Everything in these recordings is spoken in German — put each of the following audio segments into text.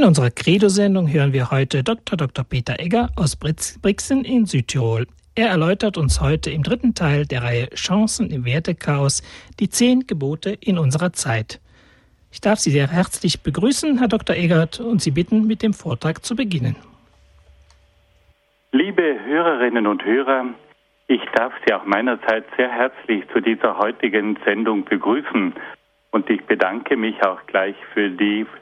In unserer Credo-Sendung hören wir heute Dr. Dr. Peter Egger aus Brixen in Südtirol. Er erläutert uns heute im dritten Teil der Reihe Chancen im Wertechaos die zehn Gebote in unserer Zeit. Ich darf Sie sehr herzlich begrüßen, Herr Dr. Eggert, und Sie bitten, mit dem Vortrag zu beginnen. Liebe Hörerinnen und Hörer, ich darf Sie auch meinerseits sehr herzlich zu dieser heutigen Sendung begrüßen und ich bedanke mich auch gleich für die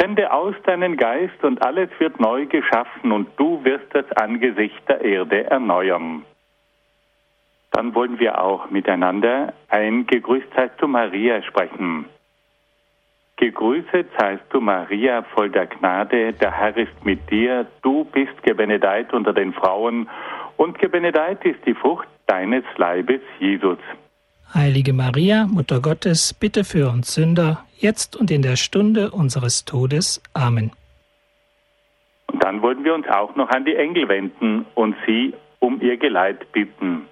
Sende aus deinen Geist und alles wird neu geschaffen und du wirst das Angesicht der Erde erneuern. Dann wollen wir auch miteinander ein Gegrüßt seist du Maria sprechen. Gegrüßet seist du Maria, voll der Gnade, der Herr ist mit dir, du bist gebenedeit unter den Frauen und gebenedeit ist die Frucht deines Leibes, Jesus. Heilige Maria, Mutter Gottes, bitte für uns Sünder, jetzt und in der Stunde unseres Todes. Amen. Und dann wollen wir uns auch noch an die Engel wenden und sie um ihr Geleit bitten.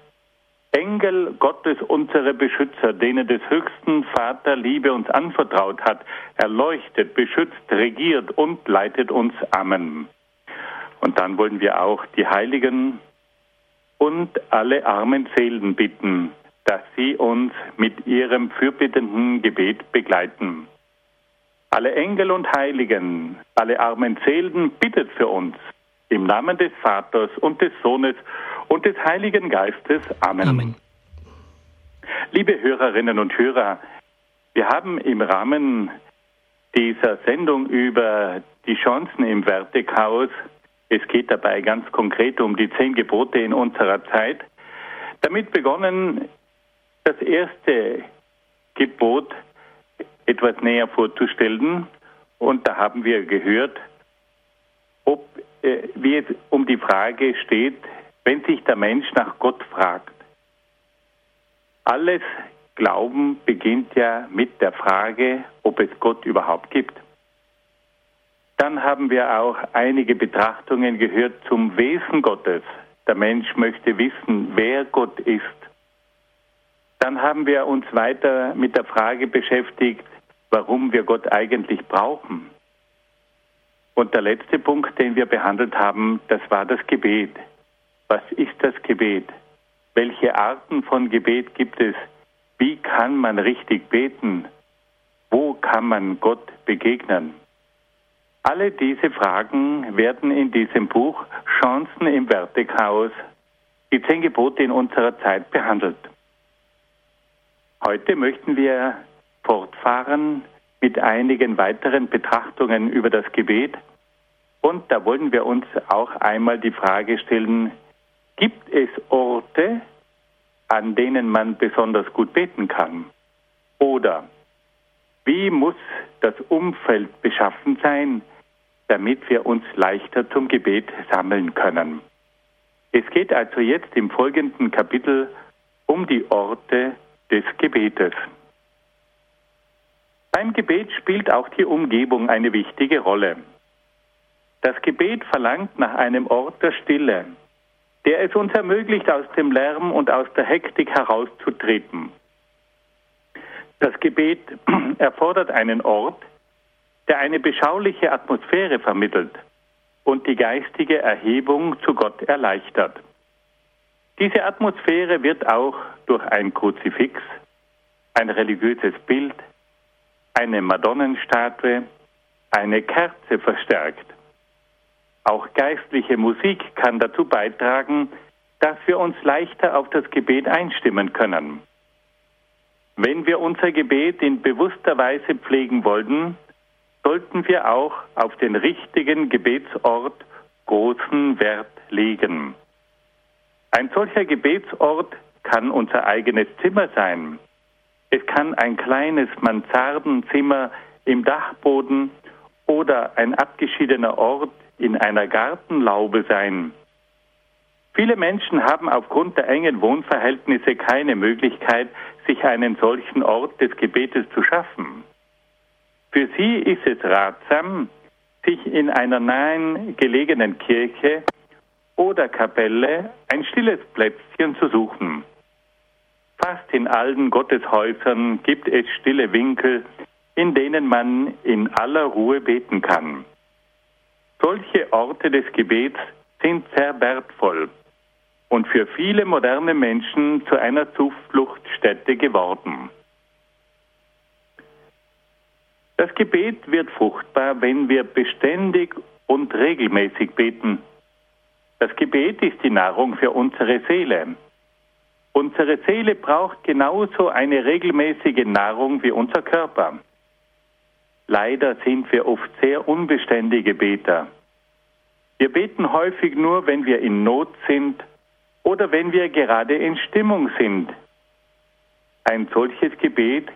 Engel Gottes, unsere Beschützer, denen des höchsten Vater Liebe uns anvertraut hat, erleuchtet, beschützt, regiert und leitet uns. Amen. Und dann wollen wir auch die Heiligen und alle armen Seelen bitten, dass Sie uns mit Ihrem fürbittenden Gebet begleiten. Alle Engel und Heiligen, alle armen Seelen bittet für uns im Namen des Vaters und des Sohnes und des Heiligen Geistes. Amen. Amen. Liebe Hörerinnen und Hörer, wir haben im Rahmen dieser Sendung über die Chancen im Wertechaos, es geht dabei ganz konkret um die zehn Gebote in unserer Zeit, damit begonnen, das erste Gebot etwas näher vorzustellen. Und da haben wir gehört, ob, äh, wie es um die Frage steht, wenn sich der Mensch nach Gott fragt. Alles Glauben beginnt ja mit der Frage, ob es Gott überhaupt gibt. Dann haben wir auch einige Betrachtungen gehört zum Wesen Gottes. Der Mensch möchte wissen, wer Gott ist. Dann haben wir uns weiter mit der Frage beschäftigt, warum wir Gott eigentlich brauchen. Und der letzte Punkt, den wir behandelt haben, das war das Gebet. Was ist das Gebet? Welche Arten von Gebet gibt es? Wie kann man richtig beten? Wo kann man Gott begegnen? Alle diese Fragen werden in diesem Buch Chancen im Wertechaos, die zehn Gebote in unserer Zeit behandelt. Heute möchten wir fortfahren mit einigen weiteren Betrachtungen über das Gebet. Und da wollen wir uns auch einmal die Frage stellen, gibt es Orte, an denen man besonders gut beten kann? Oder wie muss das Umfeld beschaffen sein, damit wir uns leichter zum Gebet sammeln können? Es geht also jetzt im folgenden Kapitel um die Orte des Gebetes. Beim Gebet spielt auch die Umgebung eine wichtige Rolle. Das Gebet verlangt nach einem Ort der Stille, der es uns ermöglicht, aus dem Lärm und aus der Hektik herauszutreten. Das Gebet erfordert einen Ort, der eine beschauliche Atmosphäre vermittelt und die geistige Erhebung zu Gott erleichtert. Diese Atmosphäre wird auch durch ein Kruzifix, ein religiöses Bild, eine Madonnenstatue, eine Kerze verstärkt. Auch geistliche Musik kann dazu beitragen, dass wir uns leichter auf das Gebet einstimmen können. Wenn wir unser Gebet in bewusster Weise pflegen wollen, sollten wir auch auf den richtigen Gebetsort großen Wert legen. Ein solcher Gebetsort kann unser eigenes Zimmer sein. Es kann ein kleines Mansardenzimmer im Dachboden oder ein abgeschiedener Ort in einer Gartenlaube sein. Viele Menschen haben aufgrund der engen Wohnverhältnisse keine Möglichkeit, sich einen solchen Ort des Gebetes zu schaffen. Für sie ist es ratsam, sich in einer nahen gelegenen Kirche oder Kapelle ein stilles Plätzchen zu suchen. Fast in allen Gotteshäusern gibt es stille Winkel, in denen man in aller Ruhe beten kann. Solche Orte des Gebets sind sehr wertvoll und für viele moderne Menschen zu einer Zufluchtsstätte geworden. Das Gebet wird fruchtbar, wenn wir beständig und regelmäßig beten. Das Gebet ist die Nahrung für unsere Seele. Unsere Seele braucht genauso eine regelmäßige Nahrung wie unser Körper. Leider sind wir oft sehr unbeständige Beter. Wir beten häufig nur, wenn wir in Not sind oder wenn wir gerade in Stimmung sind. Ein solches Gebet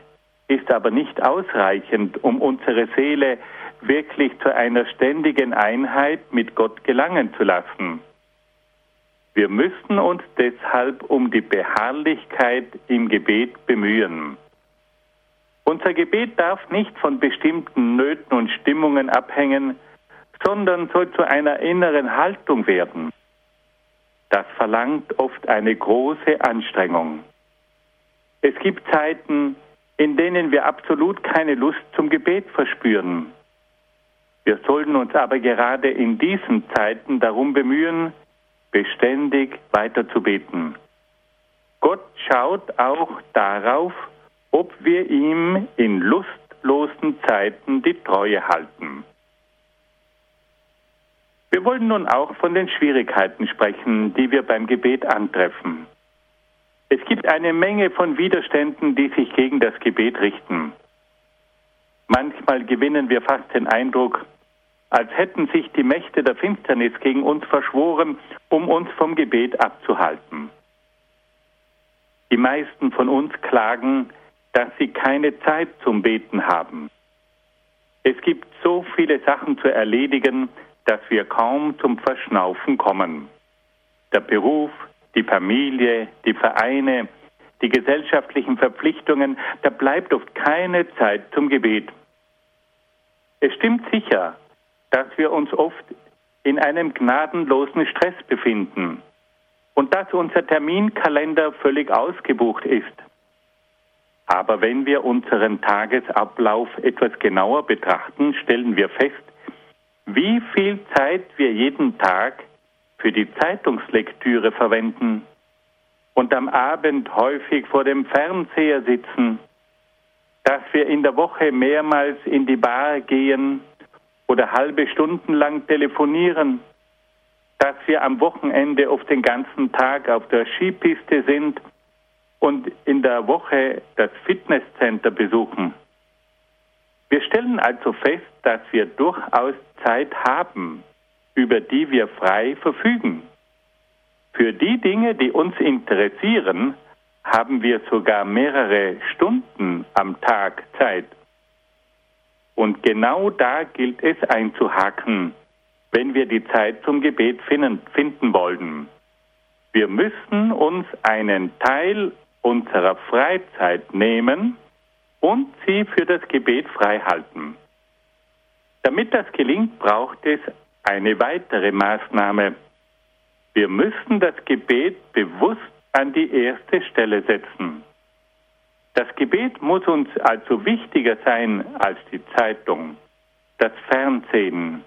ist aber nicht ausreichend, um unsere Seele wirklich zu einer ständigen Einheit mit Gott gelangen zu lassen. Wir müssen uns deshalb um die Beharrlichkeit im Gebet bemühen. Unser Gebet darf nicht von bestimmten Nöten und Stimmungen abhängen, sondern soll zu einer inneren Haltung werden. Das verlangt oft eine große Anstrengung. Es gibt Zeiten, in denen wir absolut keine Lust zum Gebet verspüren. Wir sollten uns aber gerade in diesen Zeiten darum bemühen, beständig weiter zu beten. Gott schaut auch darauf, ob wir ihm in lustlosen Zeiten die Treue halten. Wir wollen nun auch von den Schwierigkeiten sprechen, die wir beim Gebet antreffen. Es gibt eine Menge von Widerständen, die sich gegen das Gebet richten. Manchmal gewinnen wir fast den Eindruck, als hätten sich die Mächte der Finsternis gegen uns verschworen, um uns vom Gebet abzuhalten. Die meisten von uns klagen, dass sie keine Zeit zum Beten haben. Es gibt so viele Sachen zu erledigen, dass wir kaum zum Verschnaufen kommen. Der Beruf, die Familie, die Vereine, die gesellschaftlichen Verpflichtungen, da bleibt oft keine Zeit zum Gebet. Es stimmt sicher, dass wir uns oft in einem gnadenlosen Stress befinden und dass unser Terminkalender völlig ausgebucht ist. Aber wenn wir unseren Tagesablauf etwas genauer betrachten, stellen wir fest, wie viel Zeit wir jeden Tag für die Zeitungslektüre verwenden und am Abend häufig vor dem Fernseher sitzen, dass wir in der Woche mehrmals in die Bar gehen oder halbe Stunden lang telefonieren, dass wir am Wochenende oft den ganzen Tag auf der Skipiste sind und in der Woche das Fitnesscenter besuchen. Wir stellen also fest, dass wir durchaus Zeit haben, über die wir frei verfügen. Für die Dinge, die uns interessieren, haben wir sogar mehrere Stunden am Tag Zeit. Und genau da gilt es einzuhaken, wenn wir die Zeit zum Gebet finden, finden wollen. Wir müssen uns einen Teil unserer Freizeit nehmen und sie für das Gebet frei halten. Damit das gelingt, braucht es eine weitere Maßnahme. Wir müssen das Gebet bewusst an die erste Stelle setzen. Das Gebet muss uns also wichtiger sein als die Zeitung, das Fernsehen,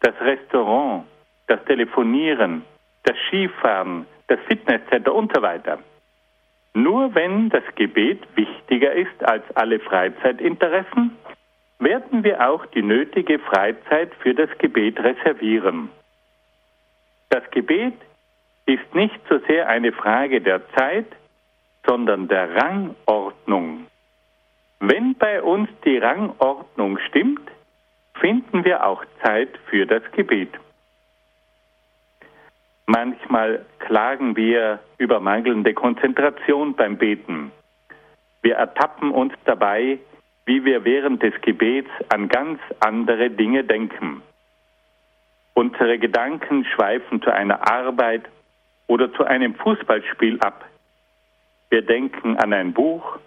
das Restaurant, das Telefonieren, das Skifahren, das Fitnesscenter und so weiter. Nur wenn das Gebet wichtiger ist als alle Freizeitinteressen, werden wir auch die nötige Freizeit für das Gebet reservieren. Das Gebet ist nicht so sehr eine Frage der Zeit, sondern der Rangordnung. Wenn bei uns die Rangordnung stimmt, finden wir auch Zeit für das Gebet. Manchmal klagen wir über mangelnde Konzentration beim Beten. Wir ertappen uns dabei, wie wir während des Gebets an ganz andere Dinge denken. Unsere Gedanken schweifen zu einer Arbeit oder zu einem Fußballspiel ab. Wir denken an ein Buch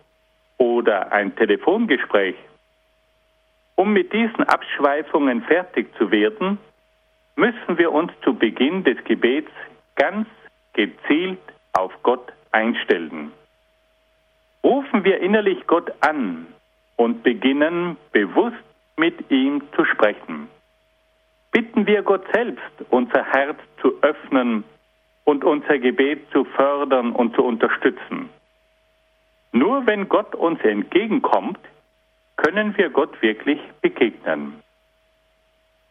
oder ein Telefongespräch. Um mit diesen Abschweifungen fertig zu werden, müssen wir uns zu Beginn des Gebets ganz gezielt auf Gott einstellen. Rufen wir innerlich Gott an und beginnen bewusst mit ihm zu sprechen. Bitten wir Gott selbst, unser Herz zu öffnen und unser Gebet zu fördern und zu unterstützen. Nur wenn Gott uns entgegenkommt, können wir Gott wirklich begegnen.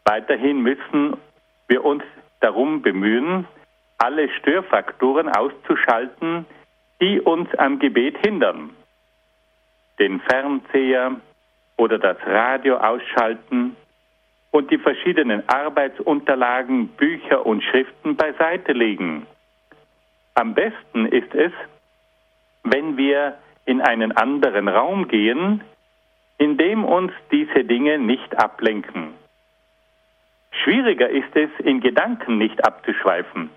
Weiterhin müssen wir uns darum bemühen, alle Störfaktoren auszuschalten, die uns am Gebet hindern. Den Fernseher oder das Radio ausschalten und die verschiedenen Arbeitsunterlagen, Bücher und Schriften beiseite legen. Am besten ist es, wenn wir in einen anderen Raum gehen, in dem uns diese Dinge nicht ablenken. Schwieriger ist es, in Gedanken nicht abzuschweifen.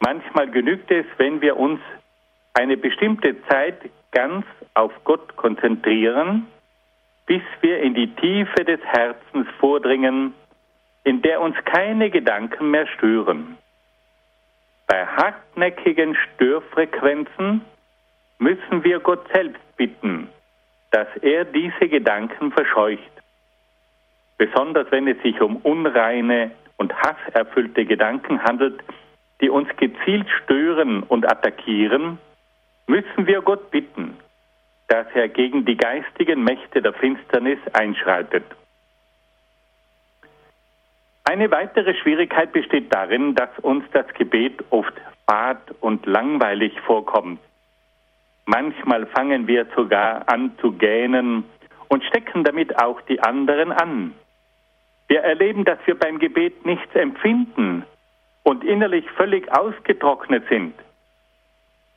Manchmal genügt es, wenn wir uns eine bestimmte Zeit ganz auf Gott konzentrieren, bis wir in die Tiefe des Herzens vordringen, in der uns keine Gedanken mehr stören. Bei hartnäckigen Störfrequenzen müssen wir Gott selbst bitten, dass er diese Gedanken verscheucht. Besonders wenn es sich um unreine und hasserfüllte Gedanken handelt, die uns gezielt stören und attackieren, müssen wir Gott bitten, dass er gegen die geistigen Mächte der Finsternis einschreitet. Eine weitere Schwierigkeit besteht darin, dass uns das Gebet oft fad und langweilig vorkommt. Manchmal fangen wir sogar an zu gähnen und stecken damit auch die anderen an. Wir erleben, dass wir beim Gebet nichts empfinden und innerlich völlig ausgetrocknet sind.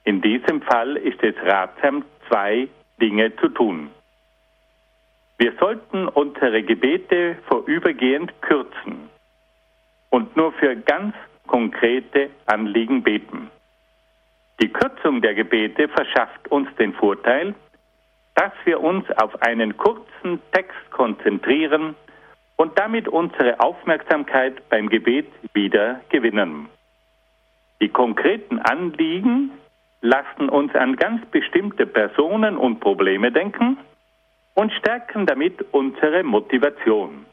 In diesem Fall ist es ratsam, zwei Dinge zu tun. Wir sollten unsere Gebete vorübergehend kürzen und nur für ganz konkrete Anliegen beten. Die Kürzung der Gebete verschafft uns den Vorteil, dass wir uns auf einen kurzen Text konzentrieren und damit unsere Aufmerksamkeit beim Gebet wieder gewinnen. Die konkreten Anliegen lassen uns an ganz bestimmte Personen und Probleme denken und stärken damit unsere Motivation.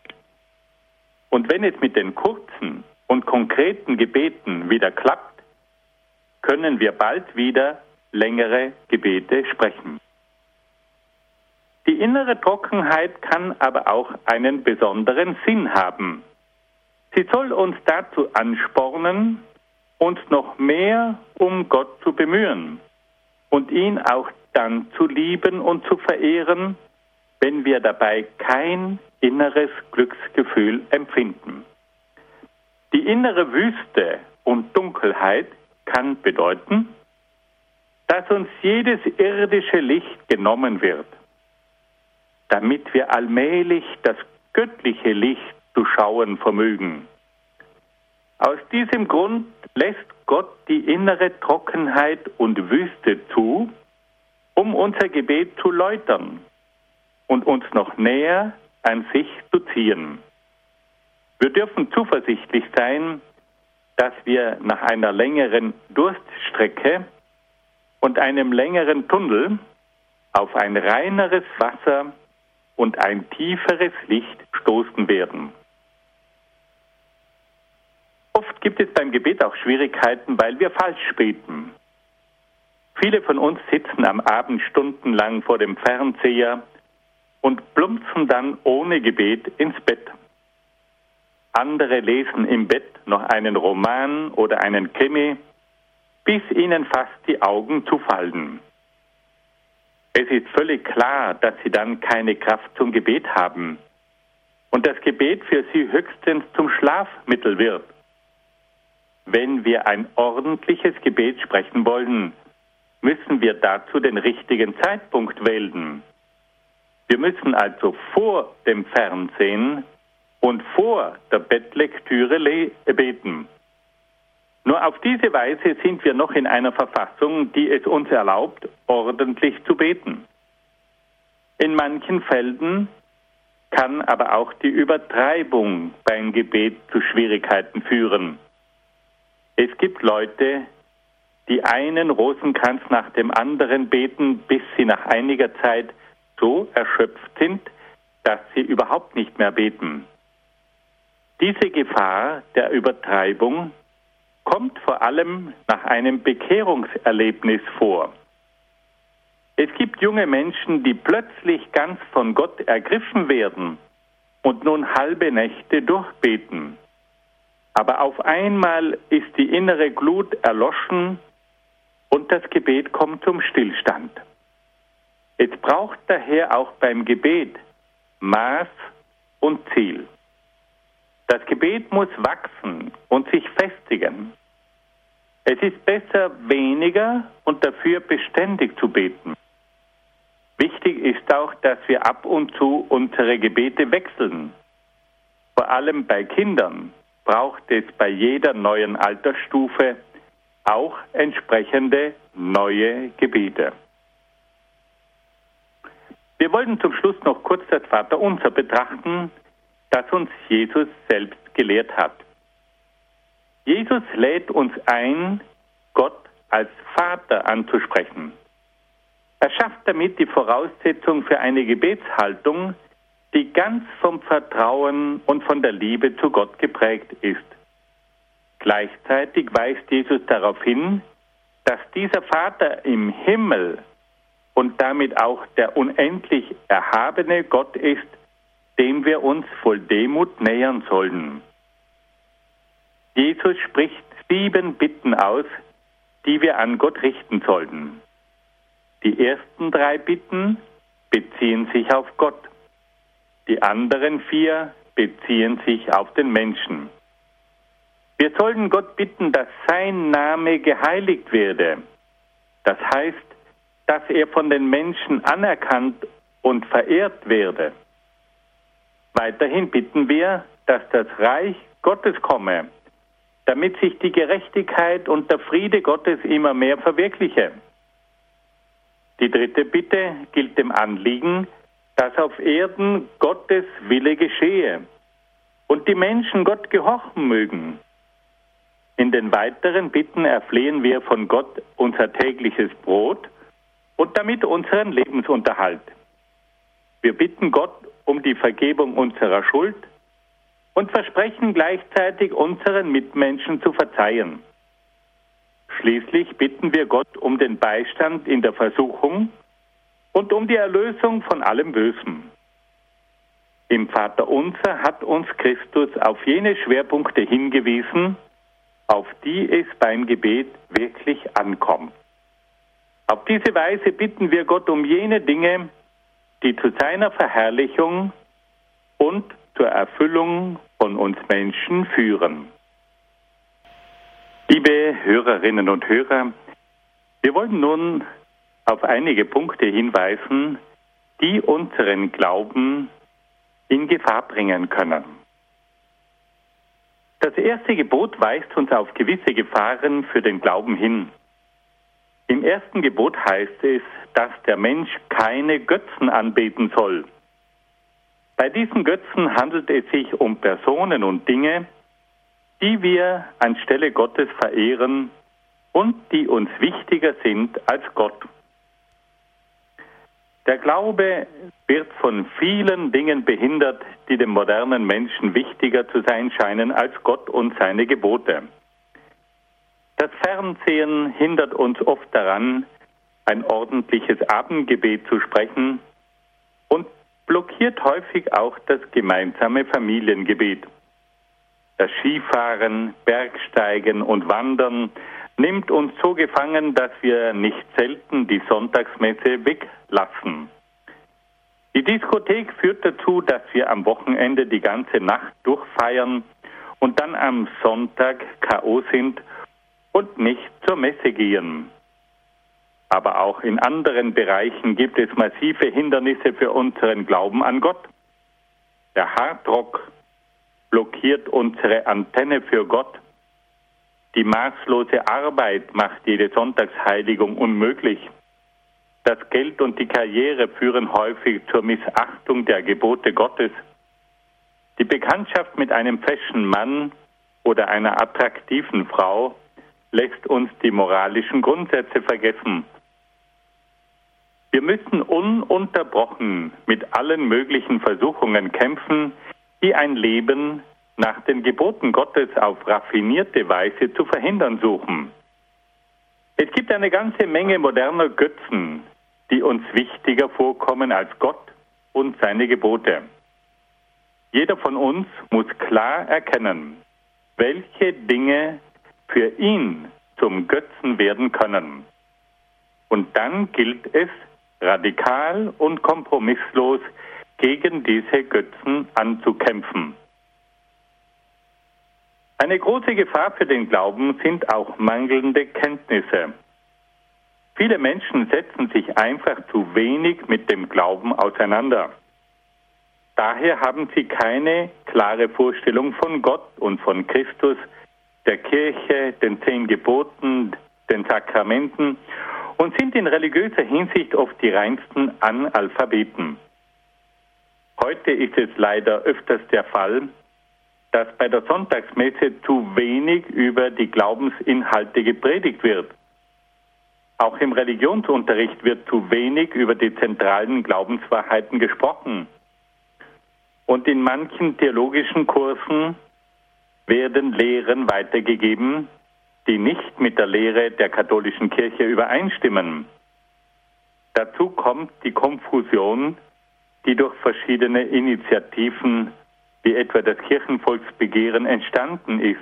Und wenn es mit den kurzen und konkreten Gebeten wieder klappt, können wir bald wieder längere Gebete sprechen. Die innere Trockenheit kann aber auch einen besonderen Sinn haben. Sie soll uns dazu anspornen, uns noch mehr um Gott zu bemühen und ihn auch dann zu lieben und zu verehren, wenn wir dabei kein inneres Glücksgefühl empfinden. Die innere Wüste und Dunkelheit kann bedeuten, dass uns jedes irdische Licht genommen wird damit wir allmählich das göttliche Licht zu schauen vermögen. Aus diesem Grund lässt Gott die innere Trockenheit und Wüste zu, um unser Gebet zu läutern und uns noch näher an sich zu ziehen. Wir dürfen zuversichtlich sein, dass wir nach einer längeren Durststrecke und einem längeren Tunnel auf ein reineres Wasser und ein tieferes Licht stoßen werden. Oft gibt es beim Gebet auch Schwierigkeiten, weil wir falsch beten. Viele von uns sitzen am Abend stundenlang vor dem Fernseher und plumpsen dann ohne Gebet ins Bett. Andere lesen im Bett noch einen Roman oder einen Krimi, bis ihnen fast die Augen zufallen. Es ist völlig klar, dass sie dann keine Kraft zum Gebet haben und das Gebet für sie höchstens zum Schlafmittel wird. Wenn wir ein ordentliches Gebet sprechen wollen, müssen wir dazu den richtigen Zeitpunkt wählen. Wir müssen also vor dem Fernsehen und vor der Bettlektüre beten. Nur auf diese Weise sind wir noch in einer Verfassung, die es uns erlaubt, ordentlich zu beten. In manchen Fällen kann aber auch die Übertreibung beim Gebet zu Schwierigkeiten führen. Es gibt Leute, die einen Rosenkranz nach dem anderen beten, bis sie nach einiger Zeit so erschöpft sind, dass sie überhaupt nicht mehr beten. Diese Gefahr der Übertreibung kommt vor allem nach einem Bekehrungserlebnis vor. Es gibt junge Menschen, die plötzlich ganz von Gott ergriffen werden und nun halbe Nächte durchbeten. Aber auf einmal ist die innere Glut erloschen und das Gebet kommt zum Stillstand. Es braucht daher auch beim Gebet Maß und Ziel. Das Gebet muss wachsen und sich festigen. Es ist besser, weniger und dafür beständig zu beten. Wichtig ist auch, dass wir ab und zu unsere Gebete wechseln. Vor allem bei Kindern braucht es bei jeder neuen Altersstufe auch entsprechende neue Gebete. Wir wollen zum Schluss noch kurz das Vaterunser betrachten, das uns Jesus selbst gelehrt hat. Jesus lädt uns ein, Gott als Vater anzusprechen. Er schafft damit die Voraussetzung für eine Gebetshaltung, die ganz vom Vertrauen und von der Liebe zu Gott geprägt ist. Gleichzeitig weist Jesus darauf hin, dass dieser Vater im Himmel und damit auch der unendlich erhabene Gott ist, dem wir uns voll Demut nähern sollen. Jesus spricht sieben Bitten aus, die wir an Gott richten sollten. Die ersten drei Bitten beziehen sich auf Gott. Die anderen vier beziehen sich auf den Menschen. Wir sollten Gott bitten, dass sein Name geheiligt werde. Das heißt, dass er von den Menschen anerkannt und verehrt werde. Weiterhin bitten wir, dass das Reich Gottes komme, damit sich die Gerechtigkeit und der Friede Gottes immer mehr verwirkliche. Die dritte Bitte gilt dem Anliegen, dass auf Erden Gottes Wille geschehe und die Menschen Gott gehorchen mögen. In den weiteren Bitten erflehen wir von Gott unser tägliches Brot und damit unseren Lebensunterhalt. Wir bitten Gott um die Vergebung unserer Schuld und versprechen gleichzeitig unseren Mitmenschen zu verzeihen. Schließlich bitten wir Gott um den Beistand in der Versuchung und um die Erlösung von allem Bösen. Im Vater unser hat uns Christus auf jene Schwerpunkte hingewiesen, auf die es beim Gebet wirklich ankommt. Auf diese Weise bitten wir Gott um jene Dinge, die zu seiner Verherrlichung und zur Erfüllung von uns Menschen führen. Liebe Hörerinnen und Hörer, wir wollen nun auf einige Punkte hinweisen, die unseren Glauben in Gefahr bringen können. Das erste Gebot weist uns auf gewisse Gefahren für den Glauben hin. Im ersten Gebot heißt es, dass der Mensch keine Götzen anbeten soll. Bei diesen Götzen handelt es sich um Personen und Dinge, die wir anstelle Gottes verehren und die uns wichtiger sind als Gott. Der Glaube wird von vielen Dingen behindert, die dem modernen Menschen wichtiger zu sein scheinen als Gott und seine Gebote. Das Fernsehen hindert uns oft daran, ein ordentliches Abendgebet zu sprechen und blockiert häufig auch das gemeinsame Familiengebet. Das Skifahren, Bergsteigen und Wandern nimmt uns so gefangen, dass wir nicht selten die Sonntagsmesse weglassen. Die Diskothek führt dazu, dass wir am Wochenende die ganze Nacht durchfeiern und dann am Sonntag KO sind und nicht zur Messe gehen. aber auch in anderen Bereichen gibt es massive Hindernisse für unseren Glauben an Gott. Der Hardrock blockiert unsere Antenne für Gott. Die maßlose Arbeit macht jede Sonntagsheiligung unmöglich. Das Geld und die Karriere führen häufig zur Missachtung der Gebote Gottes. Die Bekanntschaft mit einem feschen Mann oder einer attraktiven Frau lässt uns die moralischen Grundsätze vergessen. Wir müssen ununterbrochen mit allen möglichen Versuchungen kämpfen, die ein Leben nach den Geboten Gottes auf raffinierte Weise zu verhindern suchen. Es gibt eine ganze Menge moderner Götzen, die uns wichtiger vorkommen als Gott und seine Gebote. Jeder von uns muss klar erkennen, welche Dinge für ihn zum Götzen werden können. Und dann gilt es, radikal und kompromisslos gegen diese Götzen anzukämpfen. Eine große Gefahr für den Glauben sind auch mangelnde Kenntnisse. Viele Menschen setzen sich einfach zu wenig mit dem Glauben auseinander. Daher haben sie keine klare Vorstellung von Gott und von Christus, der Kirche, den zehn Geboten, den Sakramenten und sind in religiöser Hinsicht oft die reinsten Analphabeten. Heute ist es leider öfters der Fall, dass bei der Sonntagsmesse zu wenig über die Glaubensinhalte gepredigt wird. Auch im Religionsunterricht wird zu wenig über die zentralen Glaubenswahrheiten gesprochen. Und in manchen theologischen Kursen werden Lehren weitergegeben, die nicht mit der Lehre der katholischen Kirche übereinstimmen. Dazu kommt die Konfusion, die durch verschiedene Initiativen wie etwa das Kirchenvolksbegehren entstanden ist.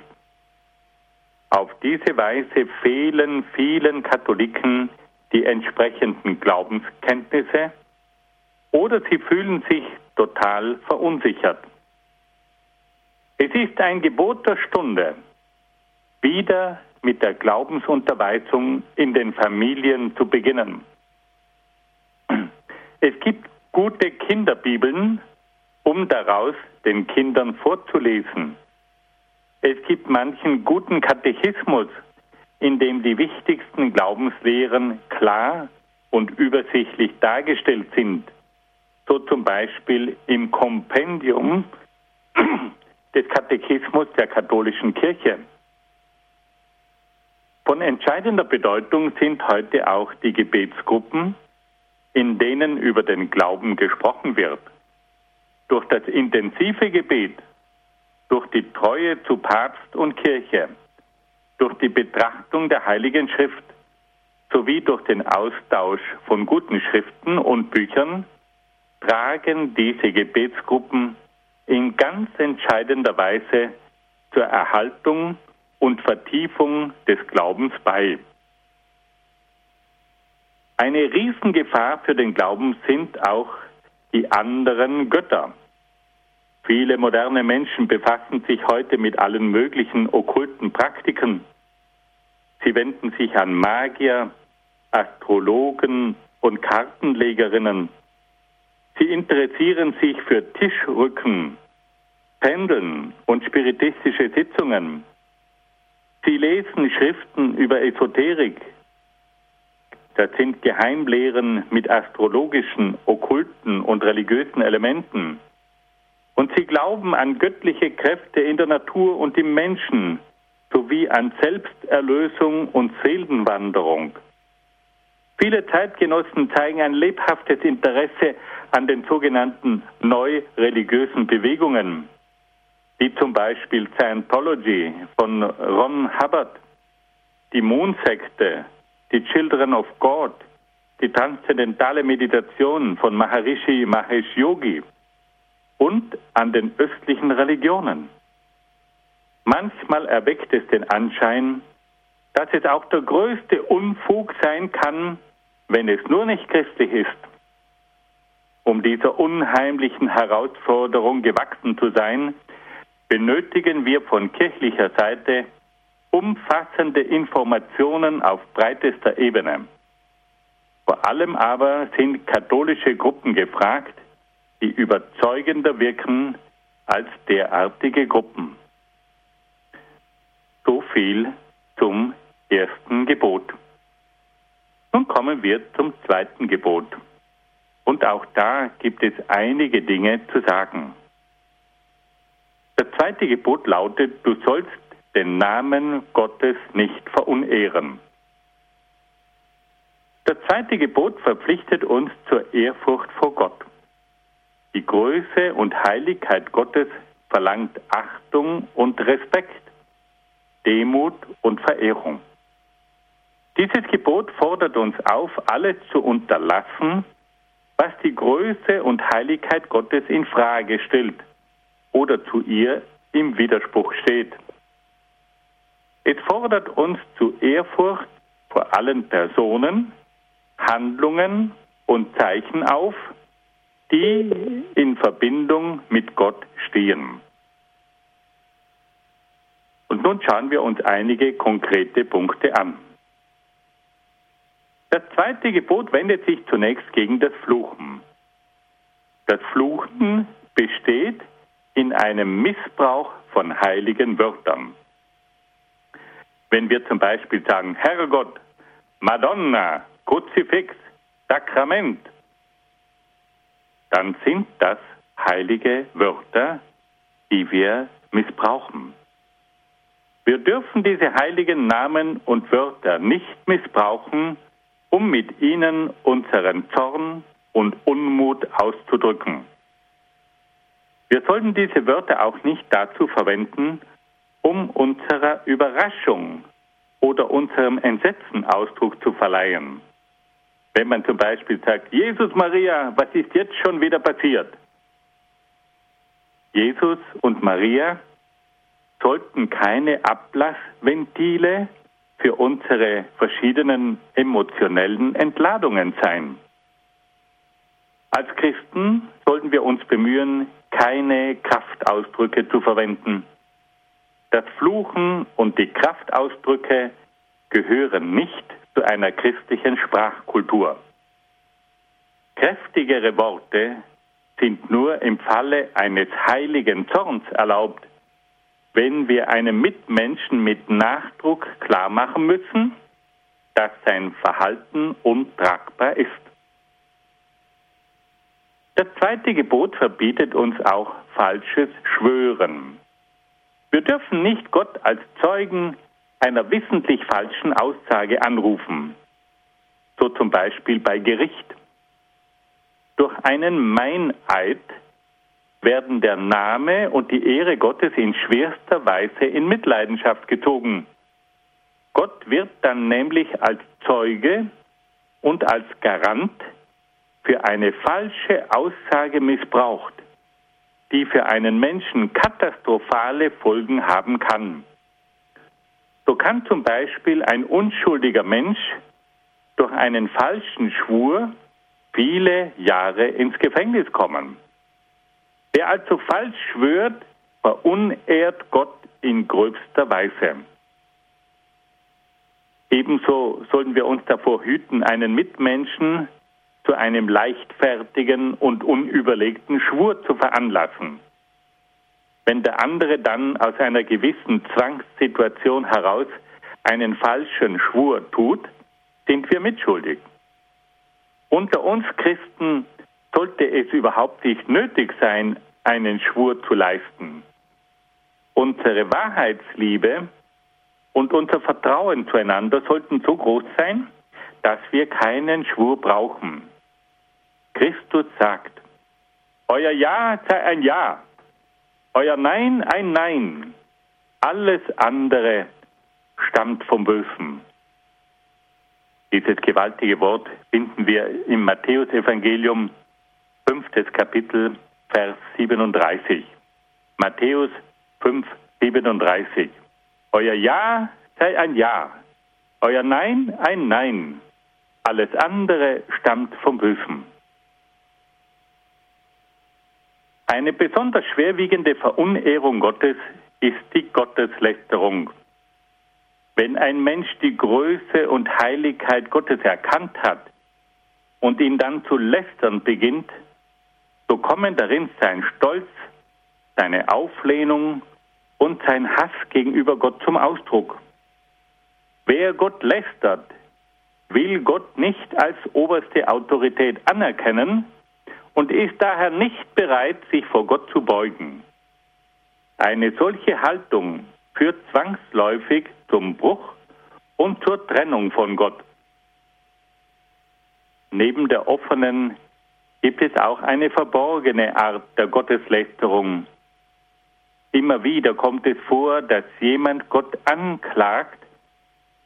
Auf diese Weise fehlen vielen Katholiken die entsprechenden Glaubenskenntnisse oder sie fühlen sich total verunsichert. Es ist ein Gebot der Stunde, wieder mit der Glaubensunterweisung in den Familien zu beginnen. Es gibt gute Kinderbibeln, um daraus den Kindern vorzulesen. Es gibt manchen guten Katechismus, in dem die wichtigsten Glaubenslehren klar und übersichtlich dargestellt sind. So zum Beispiel im Kompendium des Katechismus der katholischen Kirche. Von entscheidender Bedeutung sind heute auch die Gebetsgruppen, in denen über den Glauben gesprochen wird. Durch das intensive Gebet, durch die Treue zu Papst und Kirche, durch die Betrachtung der Heiligen Schrift sowie durch den Austausch von guten Schriften und Büchern tragen diese Gebetsgruppen in ganz entscheidender Weise zur Erhaltung und Vertiefung des Glaubens bei. Eine Riesengefahr für den Glauben sind auch die anderen Götter. Viele moderne Menschen befassen sich heute mit allen möglichen okkulten Praktiken. Sie wenden sich an Magier, Astrologen und Kartenlegerinnen. Sie interessieren sich für Tischrücken, Pendeln und spiritistische Sitzungen. Sie lesen Schriften über Esoterik. Das sind Geheimlehren mit astrologischen, okkulten und religiösen Elementen. Und sie glauben an göttliche Kräfte in der Natur und im Menschen sowie an Selbsterlösung und Seelenwanderung. Viele Zeitgenossen zeigen ein lebhaftes Interesse an den sogenannten neu-religiösen Bewegungen wie zum Beispiel Scientology von Ron Hubbard, die Moonsekte, die Children of God, die transzendentale Meditation von Maharishi Mahesh Yogi und an den östlichen Religionen. Manchmal erweckt es den Anschein, dass es auch der größte Unfug sein kann, wenn es nur nicht christlich ist. Um dieser unheimlichen Herausforderung gewachsen zu sein, benötigen wir von kirchlicher Seite umfassende Informationen auf breitester Ebene. Vor allem aber sind katholische Gruppen gefragt, die überzeugender wirken als derartige Gruppen. So viel zum ersten Gebot. Nun kommen wir zum zweiten Gebot. Und auch da gibt es einige Dinge zu sagen. Das zweite Gebot lautet, du sollst den Namen Gottes nicht verunehren. Das zweite Gebot verpflichtet uns zur Ehrfurcht vor Gott. Die Größe und Heiligkeit Gottes verlangt Achtung und Respekt, Demut und Verehrung. Dieses Gebot fordert uns auf, alles zu unterlassen, was die Größe und Heiligkeit Gottes in Frage stellt oder zu ihr im Widerspruch steht. Es fordert uns zu Ehrfurcht vor allen Personen, Handlungen und Zeichen auf, die in Verbindung mit Gott stehen. Und nun schauen wir uns einige konkrete Punkte an. Das zweite Gebot wendet sich zunächst gegen das Fluchen. Das Fluchen besteht in einem Missbrauch von heiligen Wörtern. Wenn wir zum Beispiel sagen, Herrgott, Madonna, Kruzifix, Sakrament, dann sind das heilige Wörter, die wir missbrauchen. Wir dürfen diese heiligen Namen und Wörter nicht missbrauchen, um mit ihnen unseren Zorn und Unmut auszudrücken. Wir sollten diese Wörter auch nicht dazu verwenden, um unserer Überraschung oder unserem Entsetzen Ausdruck zu verleihen. Wenn man zum Beispiel sagt, Jesus Maria, was ist jetzt schon wieder passiert? Jesus und Maria sollten keine Ablassventile für unsere verschiedenen emotionellen Entladungen sein. Als Christen sollten wir uns bemühen, keine Kraftausdrücke zu verwenden. Das Fluchen und die Kraftausdrücke gehören nicht zu einer christlichen Sprachkultur. Kräftigere Worte sind nur im Falle eines heiligen Zorns erlaubt, wenn wir einem Mitmenschen mit Nachdruck klarmachen müssen, dass sein Verhalten untragbar ist. Das zweite Gebot verbietet uns auch falsches Schwören. Wir dürfen nicht Gott als Zeugen einer wissentlich falschen Aussage anrufen, so zum Beispiel bei Gericht. Durch einen Meineid werden der Name und die Ehre Gottes in schwerster Weise in Mitleidenschaft gezogen. Gott wird dann nämlich als Zeuge und als Garant für eine falsche Aussage missbraucht, die für einen Menschen katastrophale Folgen haben kann. So kann zum Beispiel ein unschuldiger Mensch durch einen falschen Schwur viele Jahre ins Gefängnis kommen. Wer also falsch schwört, verunehrt Gott in gröbster Weise. Ebenso sollten wir uns davor hüten, einen Mitmenschen zu einem leichtfertigen und unüberlegten Schwur zu veranlassen. Wenn der andere dann aus einer gewissen Zwangssituation heraus einen falschen Schwur tut, sind wir mitschuldig. Unter uns Christen sollte es überhaupt nicht nötig sein, einen Schwur zu leisten. Unsere Wahrheitsliebe und unser Vertrauen zueinander sollten so groß sein, dass wir keinen Schwur brauchen. Christus sagt, euer Ja sei ein Ja, euer Nein ein Nein, alles andere stammt vom Bösen. Dieses gewaltige Wort finden wir im Matthäusevangelium, fünftes Kapitel, Vers 37. Matthäus 5, 37. Euer Ja sei ein Ja, euer Nein ein Nein, alles andere stammt vom Bösen. Eine besonders schwerwiegende Verunehrung Gottes ist die Gotteslästerung. Wenn ein Mensch die Größe und Heiligkeit Gottes erkannt hat, und ihn dann zu lästern beginnt, so kommen darin sein Stolz, seine Auflehnung und sein Hass gegenüber Gott zum Ausdruck. Wer Gott lästert, will Gott nicht als oberste Autorität anerkennen und ist daher nicht bereit, sich vor Gott zu beugen. Eine solche Haltung führt zwangsläufig zum Bruch und zur Trennung von Gott. Neben der offenen gibt es auch eine verborgene Art der Gotteslästerung. Immer wieder kommt es vor, dass jemand Gott anklagt,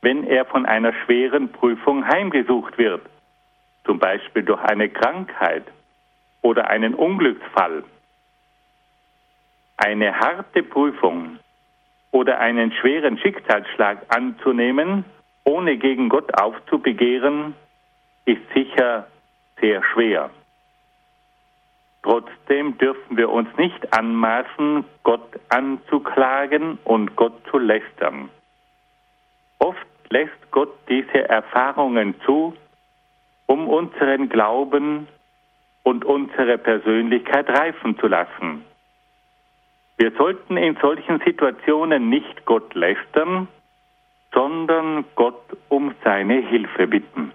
wenn er von einer schweren Prüfung heimgesucht wird, zum Beispiel durch eine Krankheit oder einen Unglücksfall. Eine harte Prüfung oder einen schweren Schicksalsschlag anzunehmen, ohne gegen Gott aufzubegehren, ist sicher sehr schwer. Trotzdem dürfen wir uns nicht anmaßen, Gott anzuklagen und Gott zu lästern. Oft lässt Gott diese Erfahrungen zu, um unseren Glauben und unsere Persönlichkeit reifen zu lassen. Wir sollten in solchen Situationen nicht Gott lästern, sondern Gott um seine Hilfe bitten.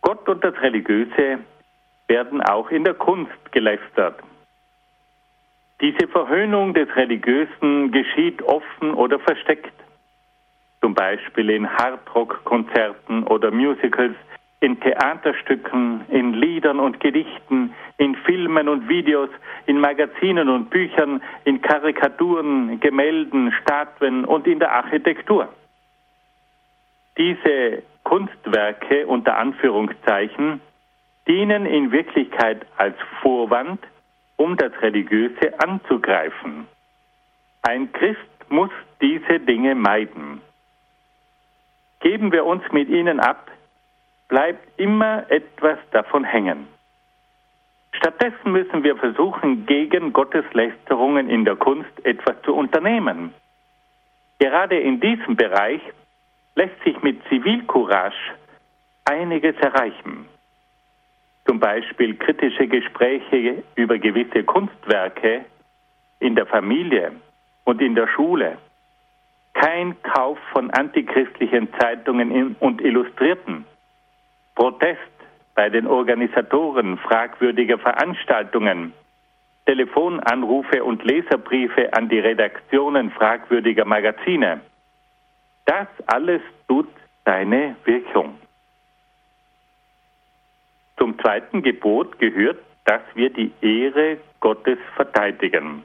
Gott und das Religiöse werden auch in der Kunst gelästert. Diese Verhöhnung des Religiösen geschieht offen oder versteckt, zum Beispiel in Hardrock-Konzerten oder Musicals, in Theaterstücken, in Liedern und Gedichten, in Filmen und Videos, in Magazinen und Büchern, in Karikaturen, Gemälden, Statuen und in der Architektur. Diese Kunstwerke unter Anführungszeichen dienen in Wirklichkeit als Vorwand, um das Religiöse anzugreifen. Ein Christ muss diese Dinge meiden. Geben wir uns mit ihnen ab, bleibt immer etwas davon hängen. Stattdessen müssen wir versuchen, gegen Gottes Lästerungen in der Kunst etwas zu unternehmen. Gerade in diesem Bereich lässt sich mit Zivilcourage einiges erreichen. Zum Beispiel kritische Gespräche über gewisse Kunstwerke in der Familie und in der Schule. Kein Kauf von antichristlichen Zeitungen und Illustrierten Protest bei den Organisatoren fragwürdiger Veranstaltungen, Telefonanrufe und Leserbriefe an die Redaktionen fragwürdiger Magazine. Das alles tut seine Wirkung. Zum zweiten Gebot gehört, dass wir die Ehre Gottes verteidigen.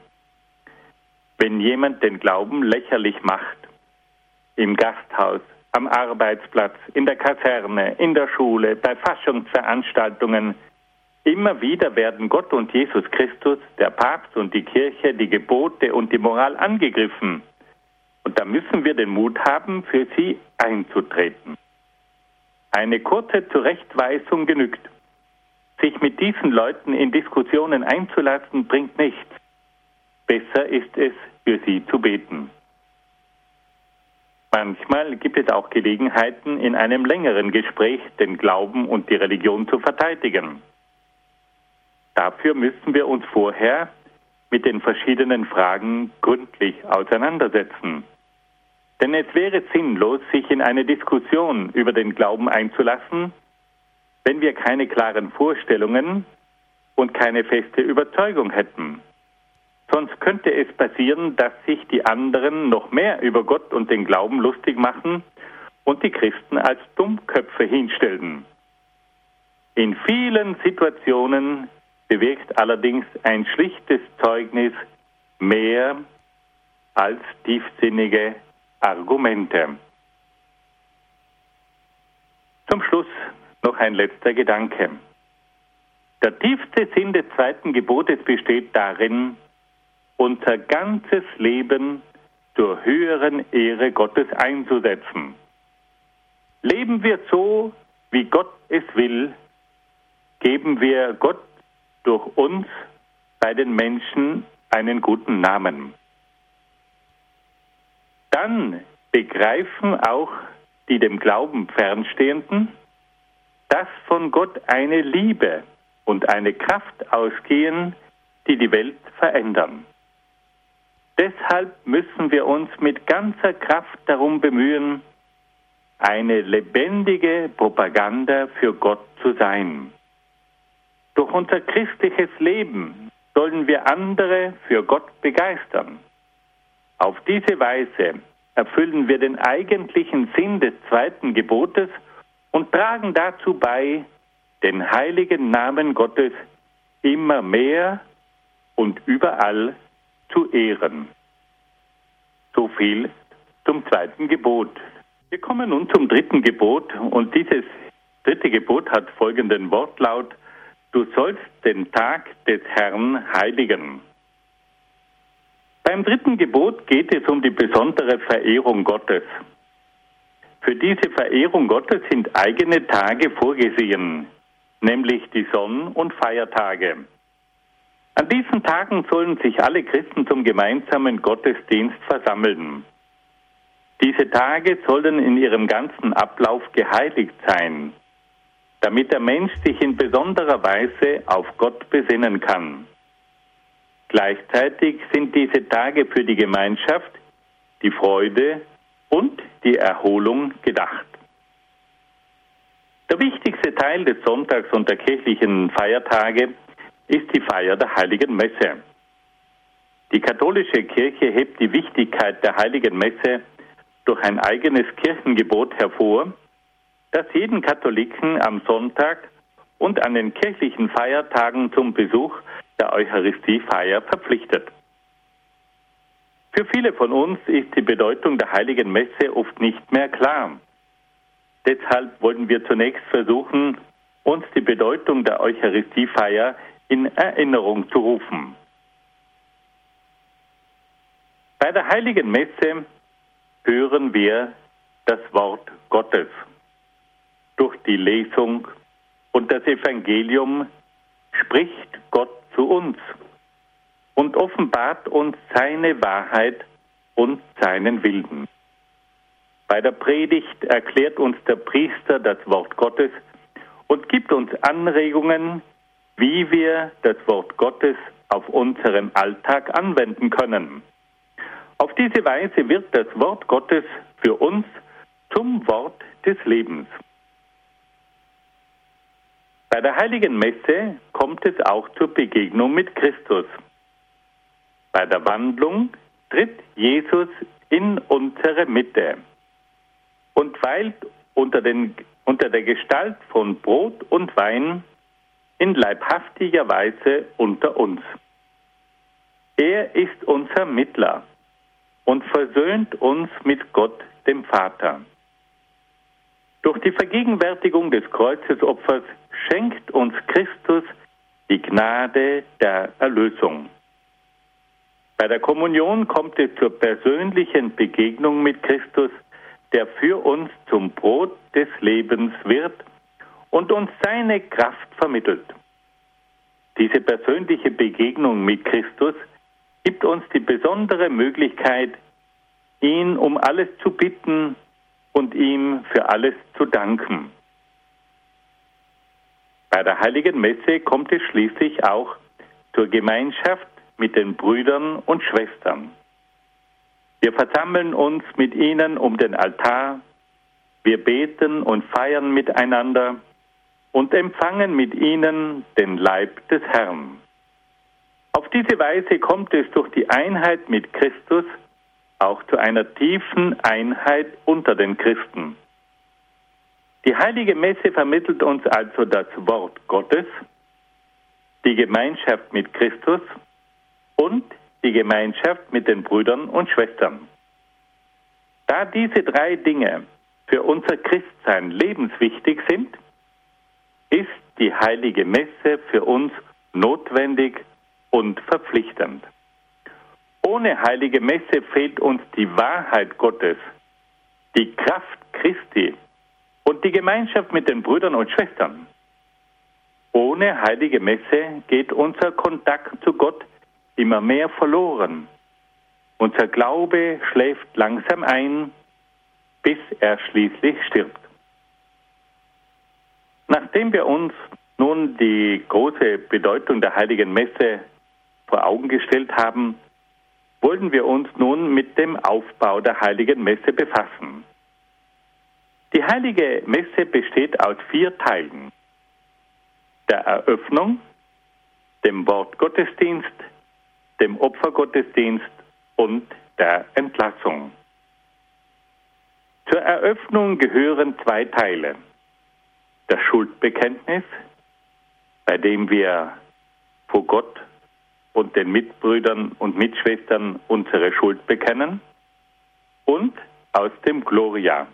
Wenn jemand den Glauben lächerlich macht, im Gasthaus, am Arbeitsplatz, in der Kaserne, in der Schule, bei Faschungsveranstaltungen. Immer wieder werden Gott und Jesus Christus, der Papst und die Kirche, die Gebote und die Moral angegriffen. Und da müssen wir den Mut haben, für sie einzutreten. Eine kurze Zurechtweisung genügt. Sich mit diesen Leuten in Diskussionen einzulassen, bringt nichts. Besser ist es, für sie zu beten. Manchmal gibt es auch Gelegenheiten, in einem längeren Gespräch den Glauben und die Religion zu verteidigen. Dafür müssen wir uns vorher mit den verschiedenen Fragen gründlich auseinandersetzen. Denn es wäre sinnlos, sich in eine Diskussion über den Glauben einzulassen, wenn wir keine klaren Vorstellungen und keine feste Überzeugung hätten. Sonst könnte es passieren, dass sich die anderen noch mehr über Gott und den Glauben lustig machen und die Christen als Dummköpfe hinstellen. In vielen Situationen bewirkt allerdings ein schlichtes Zeugnis mehr als tiefsinnige Argumente. Zum Schluss noch ein letzter Gedanke. Der tiefste Sinn des zweiten Gebotes besteht darin, unser ganzes Leben zur höheren Ehre Gottes einzusetzen. Leben wir so, wie Gott es will, geben wir Gott durch uns bei den Menschen einen guten Namen. Dann begreifen auch die dem Glauben fernstehenden, dass von Gott eine Liebe und eine Kraft ausgehen, die die Welt verändern. Deshalb müssen wir uns mit ganzer Kraft darum bemühen, eine lebendige Propaganda für Gott zu sein. Durch unser christliches Leben sollen wir andere für Gott begeistern. Auf diese Weise erfüllen wir den eigentlichen Sinn des zweiten Gebotes und tragen dazu bei, den heiligen Namen Gottes immer mehr und überall zu ehren. So viel zum zweiten Gebot. Wir kommen nun zum dritten Gebot und dieses dritte Gebot hat folgenden Wortlaut, du sollst den Tag des Herrn heiligen. Beim dritten Gebot geht es um die besondere Verehrung Gottes. Für diese Verehrung Gottes sind eigene Tage vorgesehen, nämlich die Sonn- und Feiertage. An diesen Tagen sollen sich alle Christen zum gemeinsamen Gottesdienst versammeln. Diese Tage sollen in ihrem ganzen Ablauf geheiligt sein, damit der Mensch sich in besonderer Weise auf Gott besinnen kann. Gleichzeitig sind diese Tage für die Gemeinschaft, die Freude und die Erholung gedacht. Der wichtigste Teil des Sonntags und der kirchlichen Feiertage ist die Feier der heiligen Messe. Die katholische Kirche hebt die Wichtigkeit der heiligen Messe durch ein eigenes Kirchengebot hervor, das jeden Katholiken am Sonntag und an den kirchlichen Feiertagen zum Besuch der Eucharistiefeier verpflichtet. Für viele von uns ist die Bedeutung der heiligen Messe oft nicht mehr klar. Deshalb wollen wir zunächst versuchen, uns die Bedeutung der Eucharistiefeier in Erinnerung zu rufen. Bei der heiligen Messe hören wir das Wort Gottes. Durch die Lesung und das Evangelium spricht Gott zu uns und offenbart uns seine Wahrheit und seinen Willen. Bei der Predigt erklärt uns der Priester das Wort Gottes und gibt uns Anregungen, wie wir das Wort Gottes auf unserem Alltag anwenden können. Auf diese Weise wird das Wort Gottes für uns zum Wort des Lebens. Bei der heiligen Messe kommt es auch zur Begegnung mit Christus. Bei der Wandlung tritt Jesus in unsere Mitte und weilt unter, den, unter der Gestalt von Brot und Wein in leibhaftiger Weise unter uns. Er ist unser Mittler und versöhnt uns mit Gott, dem Vater. Durch die Vergegenwärtigung des Kreuzesopfers schenkt uns Christus die Gnade der Erlösung. Bei der Kommunion kommt es zur persönlichen Begegnung mit Christus, der für uns zum Brot des Lebens wird und uns seine Kraft vermittelt. Diese persönliche Begegnung mit Christus gibt uns die besondere Möglichkeit, ihn um alles zu bitten und ihm für alles zu danken. Bei der heiligen Messe kommt es schließlich auch zur Gemeinschaft mit den Brüdern und Schwestern. Wir versammeln uns mit ihnen um den Altar, wir beten und feiern miteinander und empfangen mit ihnen den Leib des Herrn. Auf diese Weise kommt es durch die Einheit mit Christus auch zu einer tiefen Einheit unter den Christen. Die heilige Messe vermittelt uns also das Wort Gottes, die Gemeinschaft mit Christus und die Gemeinschaft mit den Brüdern und Schwestern. Da diese drei Dinge für unser Christsein lebenswichtig sind, ist die heilige Messe für uns notwendig und verpflichtend. Ohne heilige Messe fehlt uns die Wahrheit Gottes, die Kraft Christi und die Gemeinschaft mit den Brüdern und Schwestern. Ohne heilige Messe geht unser Kontakt zu Gott immer mehr verloren. Unser Glaube schläft langsam ein bis er schließlich stirbt. Nachdem wir uns nun die große Bedeutung der heiligen Messe vor Augen gestellt haben, wollen wir uns nun mit dem Aufbau der heiligen Messe befassen. Die heilige Messe besteht aus vier Teilen. Der Eröffnung, dem Wortgottesdienst, dem Opfergottesdienst und der Entlassung. Zur Eröffnung gehören zwei Teile. Das Schuldbekenntnis, bei dem wir vor Gott und den Mitbrüdern und Mitschwestern unsere Schuld bekennen, und aus dem Gloria,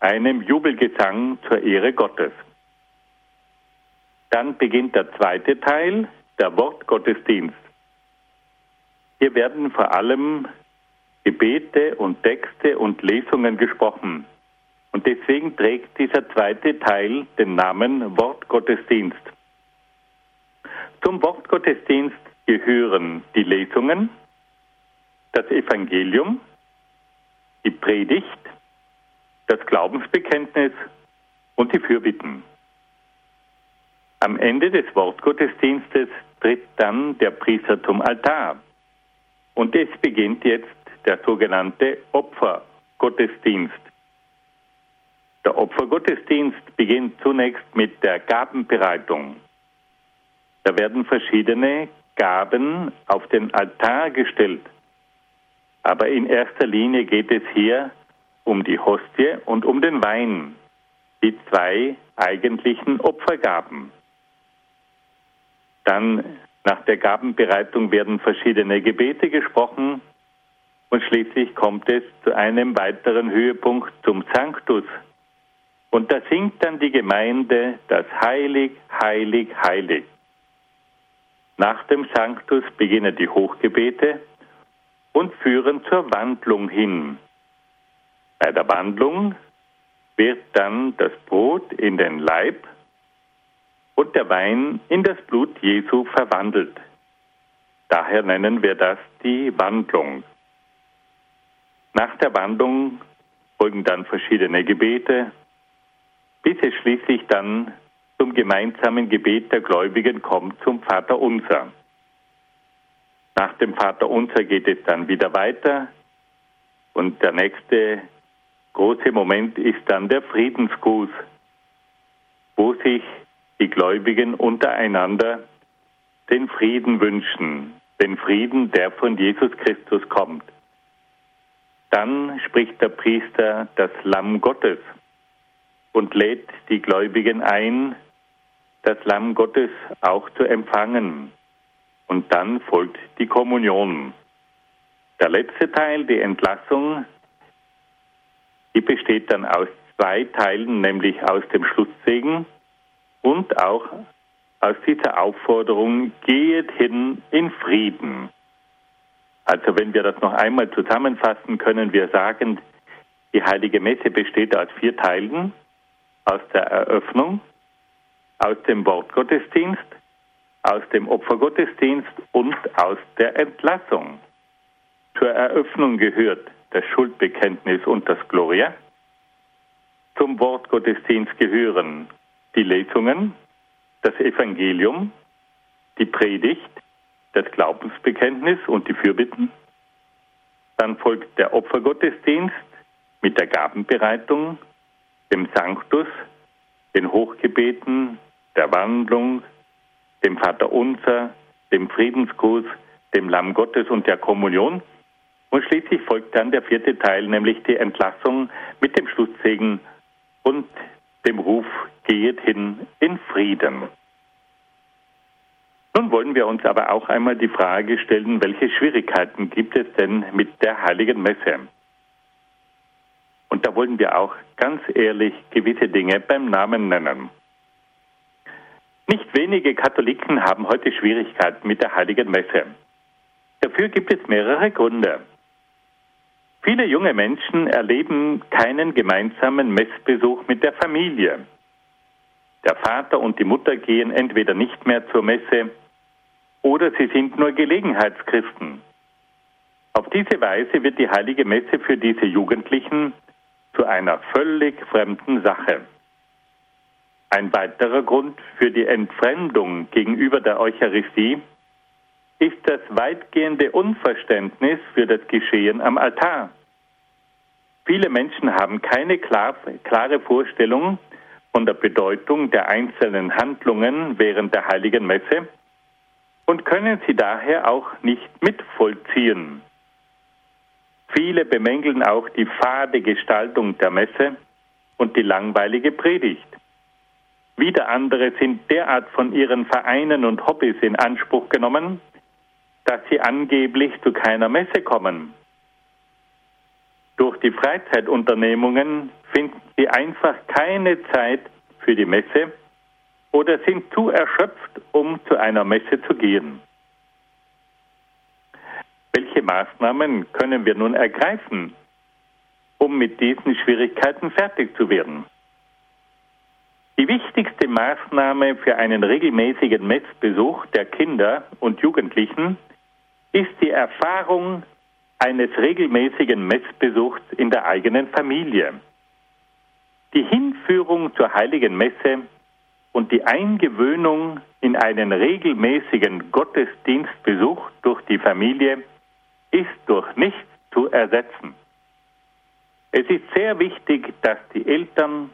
einem Jubelgesang zur Ehre Gottes. Dann beginnt der zweite Teil, der Wortgottesdienst. Hier werden vor allem Gebete und Texte und Lesungen gesprochen. Und deswegen trägt dieser zweite Teil den Namen Wortgottesdienst. Zum Wortgottesdienst gehören die Lesungen, das Evangelium, die Predigt, das Glaubensbekenntnis und die Fürbitten. Am Ende des Wortgottesdienstes tritt dann der Priester zum Altar. Und es beginnt jetzt der sogenannte Opfergottesdienst. Der Opfergottesdienst beginnt zunächst mit der Gabenbereitung. Da werden verschiedene Gaben auf den Altar gestellt. Aber in erster Linie geht es hier um die Hostie und um den Wein, die zwei eigentlichen Opfergaben. Dann nach der Gabenbereitung werden verschiedene Gebete gesprochen und schließlich kommt es zu einem weiteren Höhepunkt zum Sanctus. Und da singt dann die Gemeinde das Heilig, Heilig, Heilig. Nach dem Sanctus beginnen die Hochgebete und führen zur Wandlung hin. Bei der Wandlung wird dann das Brot in den Leib und der Wein in das Blut Jesu verwandelt. Daher nennen wir das die Wandlung. Nach der Wandlung folgen dann verschiedene Gebete, bis es schließlich dann zum gemeinsamen Gebet der Gläubigen kommt, zum Vater Unser. Nach dem Vater Unser geht es dann wieder weiter und der nächste große Moment ist dann der Friedensgruß, wo sich die Gläubigen untereinander den Frieden wünschen, den Frieden, der von Jesus Christus kommt. Dann spricht der Priester das Lamm Gottes und lädt die Gläubigen ein, das Lamm Gottes auch zu empfangen. Und dann folgt die Kommunion. Der letzte Teil, die Entlassung, die besteht dann aus zwei Teilen, nämlich aus dem Schlusssegen und auch aus dieser Aufforderung, gehet hin in Frieden. Also wenn wir das noch einmal zusammenfassen, können wir sagen, die heilige Messe besteht aus vier Teilen, aus der Eröffnung, aus dem Wortgottesdienst, aus dem Opfergottesdienst und aus der Entlassung. Zur Eröffnung gehört das Schuldbekenntnis und das Gloria. Zum Wortgottesdienst gehören die Lesungen, das Evangelium, die Predigt, das Glaubensbekenntnis und die Fürbitten. Dann folgt der Opfergottesdienst mit der Gabenbereitung, dem Sanctus, den Hochgebeten, der Wandlung, dem Vater Unser, dem Friedensgruß, dem Lamm Gottes und der Kommunion. Und schließlich folgt dann der vierte Teil, nämlich die Entlassung mit dem Schlusssegen und dem Ruf, gehet hin in Frieden. Nun wollen wir uns aber auch einmal die Frage stellen, welche Schwierigkeiten gibt es denn mit der heiligen Messe? Da wollen wir auch ganz ehrlich gewisse Dinge beim Namen nennen. Nicht wenige Katholiken haben heute Schwierigkeiten mit der heiligen Messe. Dafür gibt es mehrere Gründe. Viele junge Menschen erleben keinen gemeinsamen Messbesuch mit der Familie. Der Vater und die Mutter gehen entweder nicht mehr zur Messe oder sie sind nur Gelegenheitschristen. Auf diese Weise wird die heilige Messe für diese Jugendlichen zu einer völlig fremden Sache. Ein weiterer Grund für die Entfremdung gegenüber der Eucharistie ist das weitgehende Unverständnis für das Geschehen am Altar. Viele Menschen haben keine klar, klare Vorstellung von der Bedeutung der einzelnen Handlungen während der heiligen Messe und können sie daher auch nicht mitvollziehen. Viele bemängeln auch die fade Gestaltung der Messe und die langweilige Predigt. Wieder andere sind derart von ihren Vereinen und Hobbys in Anspruch genommen, dass sie angeblich zu keiner Messe kommen. Durch die Freizeitunternehmungen finden sie einfach keine Zeit für die Messe oder sind zu erschöpft, um zu einer Messe zu gehen. Maßnahmen können wir nun ergreifen, um mit diesen Schwierigkeiten fertig zu werden? Die wichtigste Maßnahme für einen regelmäßigen Messbesuch der Kinder und Jugendlichen ist die Erfahrung eines regelmäßigen Messbesuchs in der eigenen Familie. Die Hinführung zur heiligen Messe und die Eingewöhnung in einen regelmäßigen Gottesdienstbesuch durch die Familie ist durch nichts zu ersetzen. Es ist sehr wichtig, dass die Eltern,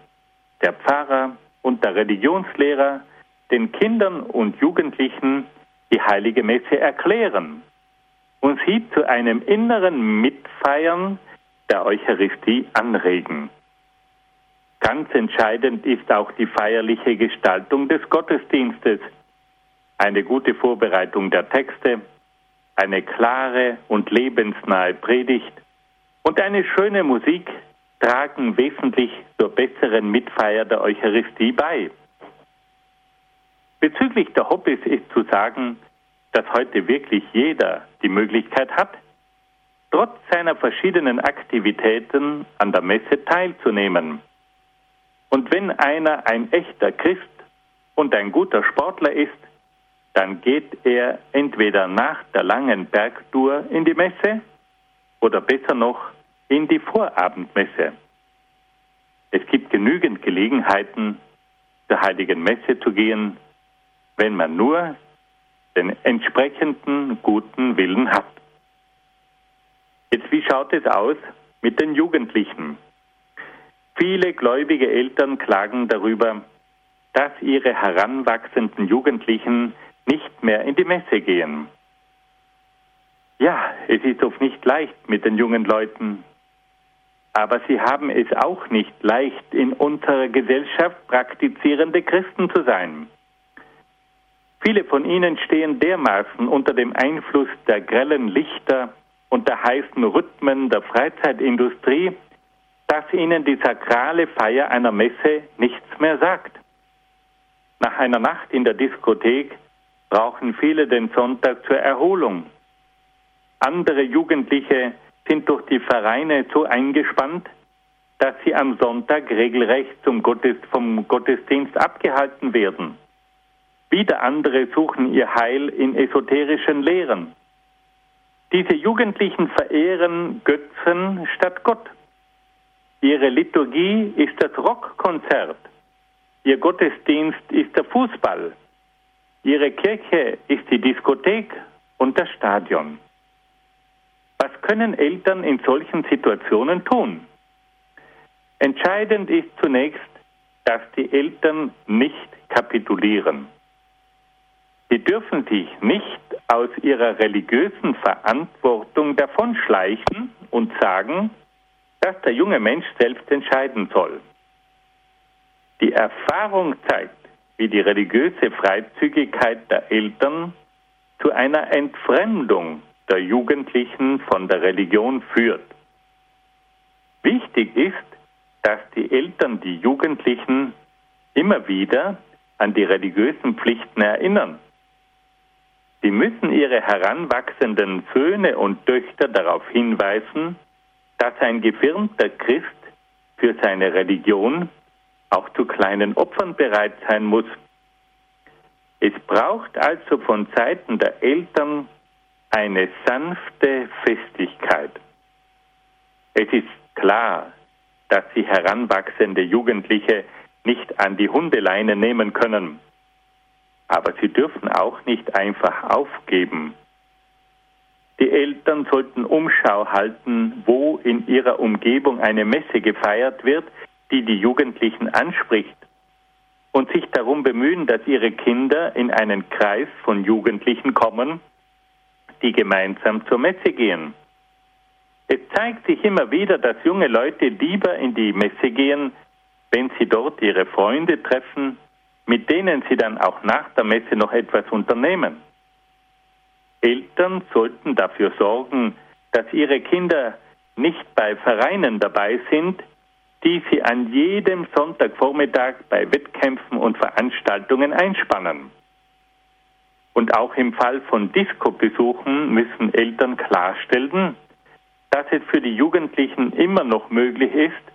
der Pfarrer und der Religionslehrer den Kindern und Jugendlichen die heilige Messe erklären und sie zu einem inneren Mitfeiern der Eucharistie anregen. Ganz entscheidend ist auch die feierliche Gestaltung des Gottesdienstes, eine gute Vorbereitung der Texte, eine klare und lebensnahe Predigt und eine schöne Musik tragen wesentlich zur besseren Mitfeier der Eucharistie bei. Bezüglich der Hobbys ist zu sagen, dass heute wirklich jeder die Möglichkeit hat, trotz seiner verschiedenen Aktivitäten an der Messe teilzunehmen. Und wenn einer ein echter Christ und ein guter Sportler ist, dann geht er entweder nach der langen Bergtour in die Messe oder besser noch in die Vorabendmesse. Es gibt genügend Gelegenheiten, zur heiligen Messe zu gehen, wenn man nur den entsprechenden guten Willen hat. Jetzt, wie schaut es aus mit den Jugendlichen? Viele gläubige Eltern klagen darüber, dass ihre heranwachsenden Jugendlichen nicht mehr in die Messe gehen. Ja, es ist oft nicht leicht mit den jungen Leuten, aber sie haben es auch nicht leicht, in unserer Gesellschaft praktizierende Christen zu sein. Viele von ihnen stehen dermaßen unter dem Einfluss der grellen Lichter und der heißen Rhythmen der Freizeitindustrie, dass ihnen die sakrale Feier einer Messe nichts mehr sagt. Nach einer Nacht in der Diskothek brauchen viele den Sonntag zur Erholung. Andere Jugendliche sind durch die Vereine so eingespannt, dass sie am Sonntag regelrecht Gottesdienst, vom Gottesdienst abgehalten werden. Wieder andere suchen ihr Heil in esoterischen Lehren. Diese Jugendlichen verehren Götzen statt Gott. Ihre Liturgie ist das Rockkonzert. Ihr Gottesdienst ist der Fußball. Ihre Kirche ist die Diskothek und das Stadion. Was können Eltern in solchen Situationen tun? Entscheidend ist zunächst, dass die Eltern nicht kapitulieren. Sie dürfen sich nicht aus ihrer religiösen Verantwortung davonschleichen und sagen, dass der junge Mensch selbst entscheiden soll. Die Erfahrung zeigt, wie die religiöse Freizügigkeit der Eltern zu einer Entfremdung der Jugendlichen von der Religion führt. Wichtig ist, dass die Eltern die Jugendlichen immer wieder an die religiösen Pflichten erinnern. Sie müssen ihre heranwachsenden Söhne und Töchter darauf hinweisen, dass ein gefirmter Christ für seine Religion auch zu kleinen Opfern bereit sein muss. Es braucht also von Seiten der Eltern eine sanfte Festigkeit. Es ist klar, dass sie heranwachsende Jugendliche nicht an die Hundeleine nehmen können. Aber sie dürfen auch nicht einfach aufgeben. Die Eltern sollten Umschau halten, wo in ihrer Umgebung eine Messe gefeiert wird, die die Jugendlichen anspricht und sich darum bemühen, dass ihre Kinder in einen Kreis von Jugendlichen kommen, die gemeinsam zur Messe gehen. Es zeigt sich immer wieder, dass junge Leute lieber in die Messe gehen, wenn sie dort ihre Freunde treffen, mit denen sie dann auch nach der Messe noch etwas unternehmen. Eltern sollten dafür sorgen, dass ihre Kinder nicht bei Vereinen dabei sind, die sie an jedem Sonntagvormittag bei Wettkämpfen und Veranstaltungen einspannen. Und auch im Fall von Disco-Besuchen müssen Eltern klarstellen, dass es für die Jugendlichen immer noch möglich ist,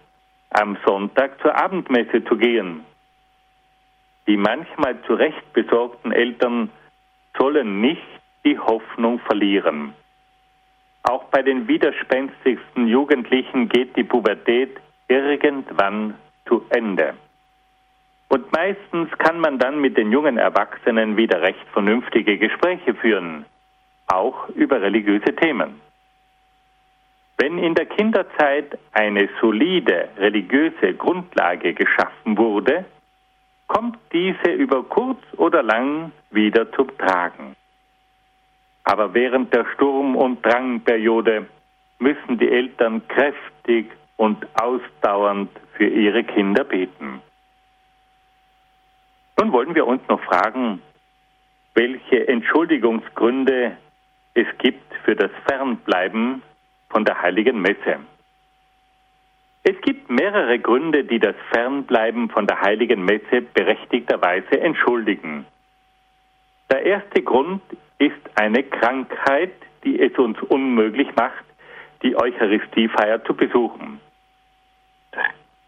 am Sonntag zur Abendmesse zu gehen. Die manchmal zu Recht besorgten Eltern sollen nicht die Hoffnung verlieren. Auch bei den widerspenstigsten Jugendlichen geht die Pubertät irgendwann zu Ende. Und meistens kann man dann mit den jungen Erwachsenen wieder recht vernünftige Gespräche führen, auch über religiöse Themen. Wenn in der Kinderzeit eine solide religiöse Grundlage geschaffen wurde, kommt diese über kurz oder lang wieder zum Tragen. Aber während der Sturm- und Drangperiode müssen die Eltern kräftig und ausdauernd für ihre Kinder beten. Nun wollen wir uns noch fragen, welche Entschuldigungsgründe es gibt für das Fernbleiben von der heiligen Messe. Es gibt mehrere Gründe, die das Fernbleiben von der heiligen Messe berechtigterweise entschuldigen. Der erste Grund ist eine Krankheit, die es uns unmöglich macht, die Eucharistiefeier zu besuchen.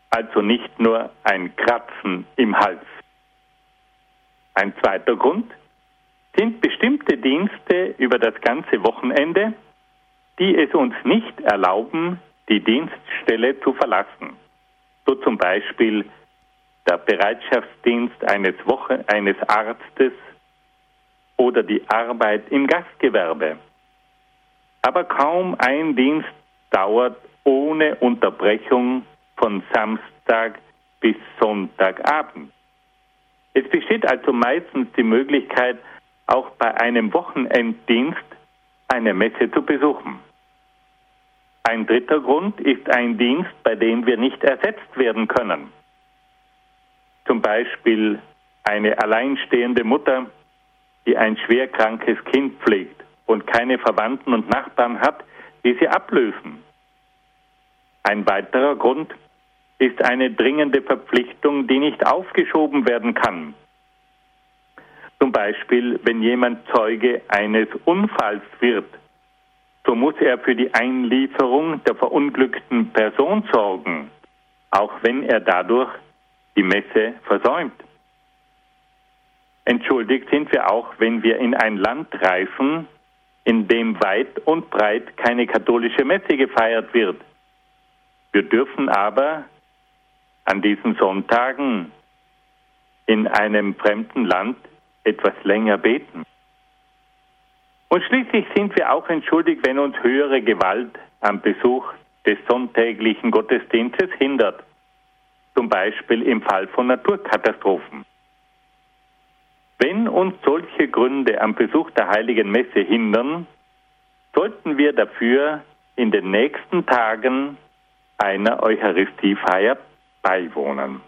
Also nicht nur ein Kratzen im Hals. Ein zweiter Grund sind bestimmte Dienste über das ganze Wochenende, die es uns nicht erlauben, die Dienststelle zu verlassen. So zum Beispiel der Bereitschaftsdienst eines, Woche, eines Arztes oder die Arbeit im Gastgewerbe. Aber kaum ein Dienst dauert ohne Unterbrechung von Samstag bis Sonntagabend. Es besteht also meistens die Möglichkeit, auch bei einem Wochenenddienst eine Messe zu besuchen. Ein dritter Grund ist ein Dienst, bei dem wir nicht ersetzt werden können. Zum Beispiel eine alleinstehende Mutter, die ein schwerkrankes Kind pflegt und keine Verwandten und Nachbarn hat, die sie ablösen. Ein weiterer Grund ist eine dringende Verpflichtung, die nicht aufgeschoben werden kann. Zum Beispiel, wenn jemand Zeuge eines Unfalls wird so muss er für die Einlieferung der verunglückten Person sorgen, auch wenn er dadurch die Messe versäumt. Entschuldigt sind wir auch, wenn wir in ein Land reisen, in dem weit und breit keine katholische Messe gefeiert wird. Wir dürfen aber an diesen Sonntagen in einem fremden Land etwas länger beten. Und schließlich sind wir auch entschuldigt, wenn uns höhere Gewalt am Besuch des sonntäglichen Gottesdienstes hindert, zum Beispiel im Fall von Naturkatastrophen. Wenn uns solche Gründe am Besuch der heiligen Messe hindern, sollten wir dafür in den nächsten Tagen einer Eucharistiefeier beiwohnen.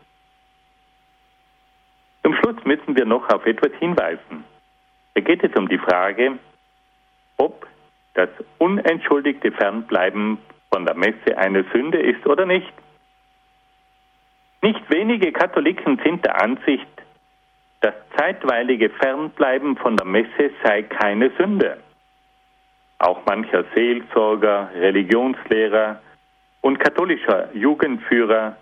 Zum Schluss müssen wir noch auf etwas hinweisen. Da geht es um die Frage, ob das unentschuldigte Fernbleiben von der Messe eine Sünde ist oder nicht. Nicht wenige Katholiken sind der Ansicht, das zeitweilige Fernbleiben von der Messe sei keine Sünde. Auch mancher Seelsorger, Religionslehrer und katholischer Jugendführer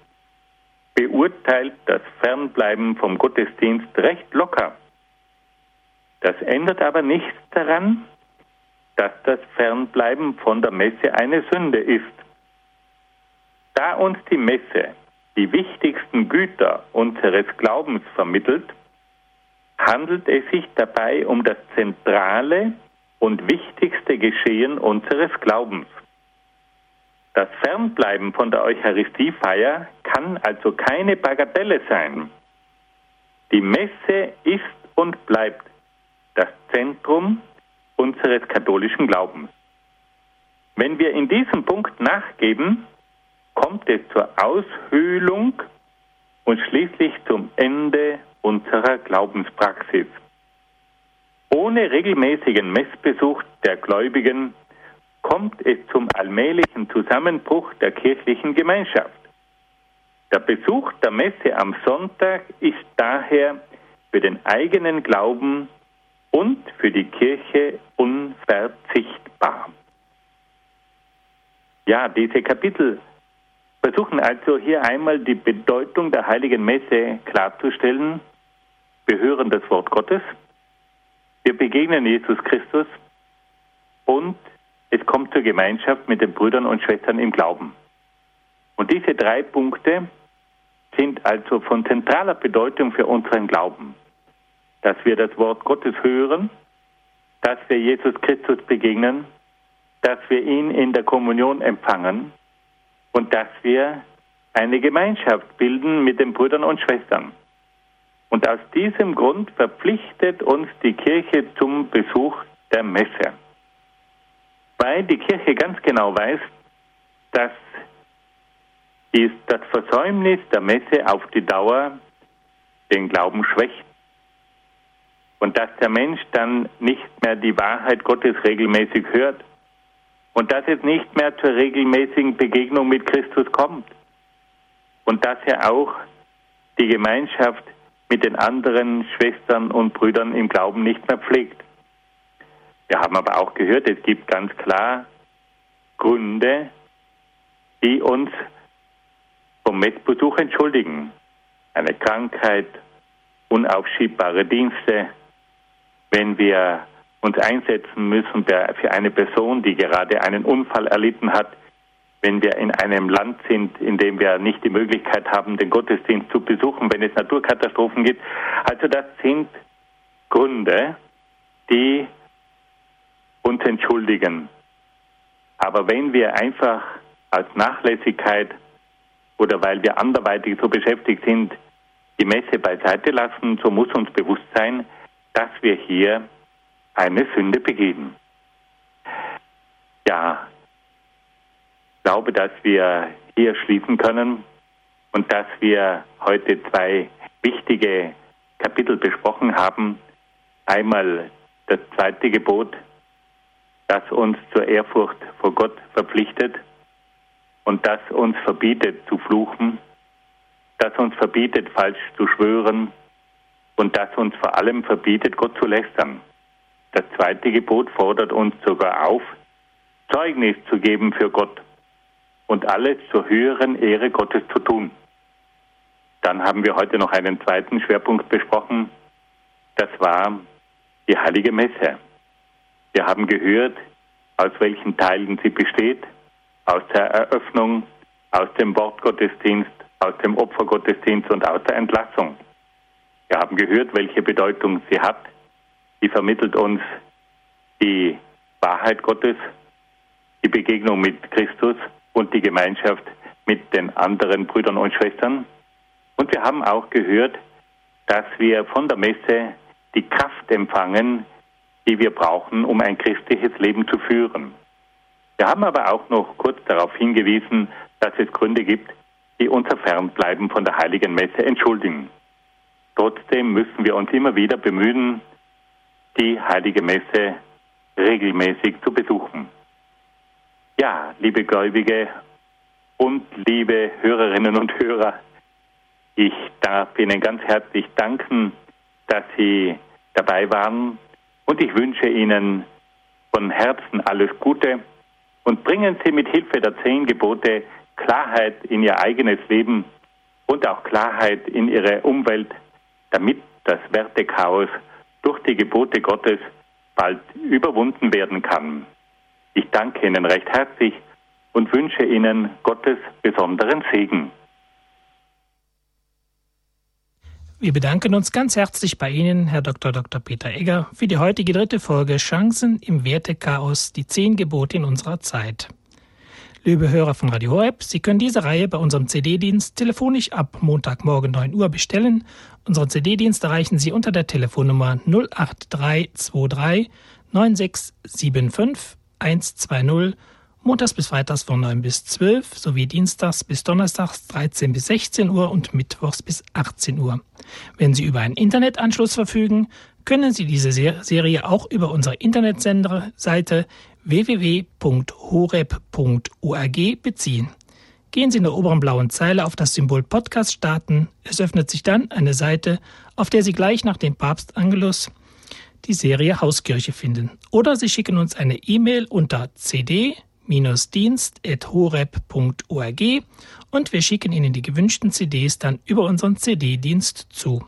beurteilt das Fernbleiben vom Gottesdienst recht locker. Das ändert aber nichts daran, dass das Fernbleiben von der Messe eine Sünde ist. Da uns die Messe die wichtigsten Güter unseres Glaubens vermittelt, handelt es sich dabei um das zentrale und wichtigste Geschehen unseres Glaubens. Das Fernbleiben von der Eucharistiefeier kann also keine Bagatelle sein. Die Messe ist und bleibt das Zentrum unseres katholischen Glaubens. Wenn wir in diesem Punkt nachgeben, kommt es zur Aushöhlung und schließlich zum Ende unserer Glaubenspraxis. Ohne regelmäßigen Messbesuch der Gläubigen kommt es zum allmählichen Zusammenbruch der kirchlichen Gemeinschaft. Der Besuch der Messe am Sonntag ist daher für den eigenen Glauben und für die Kirche unverzichtbar. Ja, diese Kapitel versuchen also hier einmal die Bedeutung der heiligen Messe klarzustellen. Wir hören das Wort Gottes, wir begegnen Jesus Christus und es kommt zur Gemeinschaft mit den Brüdern und Schwestern im Glauben. Und diese drei Punkte sind also von zentraler Bedeutung für unseren Glauben. Dass wir das Wort Gottes hören, dass wir Jesus Christus begegnen, dass wir ihn in der Kommunion empfangen und dass wir eine Gemeinschaft bilden mit den Brüdern und Schwestern. Und aus diesem Grund verpflichtet uns die Kirche zum Besuch der Messe. Weil die Kirche ganz genau weiß, dass das Versäumnis der Messe auf die Dauer den Glauben schwächt und dass der Mensch dann nicht mehr die Wahrheit Gottes regelmäßig hört und dass es nicht mehr zur regelmäßigen Begegnung mit Christus kommt und dass er auch die Gemeinschaft mit den anderen Schwestern und Brüdern im Glauben nicht mehr pflegt. Wir haben aber auch gehört, es gibt ganz klar Gründe, die uns vom Messbesuch entschuldigen. Eine Krankheit, unaufschiebbare Dienste, wenn wir uns einsetzen müssen für eine Person, die gerade einen Unfall erlitten hat, wenn wir in einem Land sind, in dem wir nicht die Möglichkeit haben, den Gottesdienst zu besuchen, wenn es Naturkatastrophen gibt. Also das sind Gründe, die uns entschuldigen. Aber wenn wir einfach als Nachlässigkeit oder weil wir anderweitig so beschäftigt sind, die Messe beiseite lassen, so muss uns bewusst sein, dass wir hier eine Sünde begehen. Ja, ich glaube, dass wir hier schließen können und dass wir heute zwei wichtige Kapitel besprochen haben. Einmal das zweite Gebot, das uns zur Ehrfurcht vor Gott verpflichtet und das uns verbietet zu fluchen, das uns verbietet falsch zu schwören und das uns vor allem verbietet Gott zu lästern. Das zweite Gebot fordert uns sogar auf, Zeugnis zu geben für Gott und alles zur höheren Ehre Gottes zu tun. Dann haben wir heute noch einen zweiten Schwerpunkt besprochen. Das war die heilige Messe. Wir haben gehört, aus welchen Teilen sie besteht, aus der Eröffnung, aus dem Wortgottesdienst, aus dem Opfergottesdienst und aus der Entlassung. Wir haben gehört, welche Bedeutung sie hat die vermittelt uns die Wahrheit Gottes, die Begegnung mit Christus und die Gemeinschaft mit den anderen Brüdern und Schwestern. Und wir haben auch gehört, dass wir von der Messe die Kraft empfangen, die wir brauchen, um ein christliches Leben zu führen. Wir haben aber auch noch kurz darauf hingewiesen, dass es Gründe gibt, die unser Fernbleiben von der heiligen Messe entschuldigen. Trotzdem müssen wir uns immer wieder bemühen, die heilige Messe regelmäßig zu besuchen. Ja, liebe Gläubige und liebe Hörerinnen und Hörer, ich darf Ihnen ganz herzlich danken, dass Sie dabei waren und ich wünsche Ihnen von Herzen alles Gute und bringen Sie mit Hilfe der zehn Gebote Klarheit in Ihr eigenes Leben und auch Klarheit in Ihre Umwelt, damit das Wertechaos durch die Gebote Gottes bald überwunden werden kann. Ich danke Ihnen recht herzlich und wünsche Ihnen Gottes besonderen Segen. Wir bedanken uns ganz herzlich bei Ihnen, Herr Dr. Dr. Peter Egger, für die heutige dritte Folge Chancen im Wertechaos, die zehn Gebote in unserer Zeit. Liebe Hörer von Radio Horeb, Sie können diese Reihe bei unserem CD-Dienst telefonisch ab Montagmorgen 9 Uhr bestellen. Unseren CD-Dienst erreichen Sie unter der Telefonnummer 08323 9675 120 montags bis freitags von 9 bis 12 sowie dienstags bis donnerstags 13 bis 16 Uhr und mittwochs bis 18 Uhr. Wenn Sie über einen Internetanschluss verfügen, können Sie diese Serie auch über unsere Internetsenderseite www.horeb.org beziehen. Gehen Sie in der oberen blauen Zeile auf das Symbol Podcast starten. Es öffnet sich dann eine Seite, auf der Sie gleich nach dem Papst Angelus die Serie Hauskirche finden. Oder Sie schicken uns eine E-Mail unter cd-dienst.horeb.org und wir schicken Ihnen die gewünschten CDs dann über unseren CD-Dienst zu.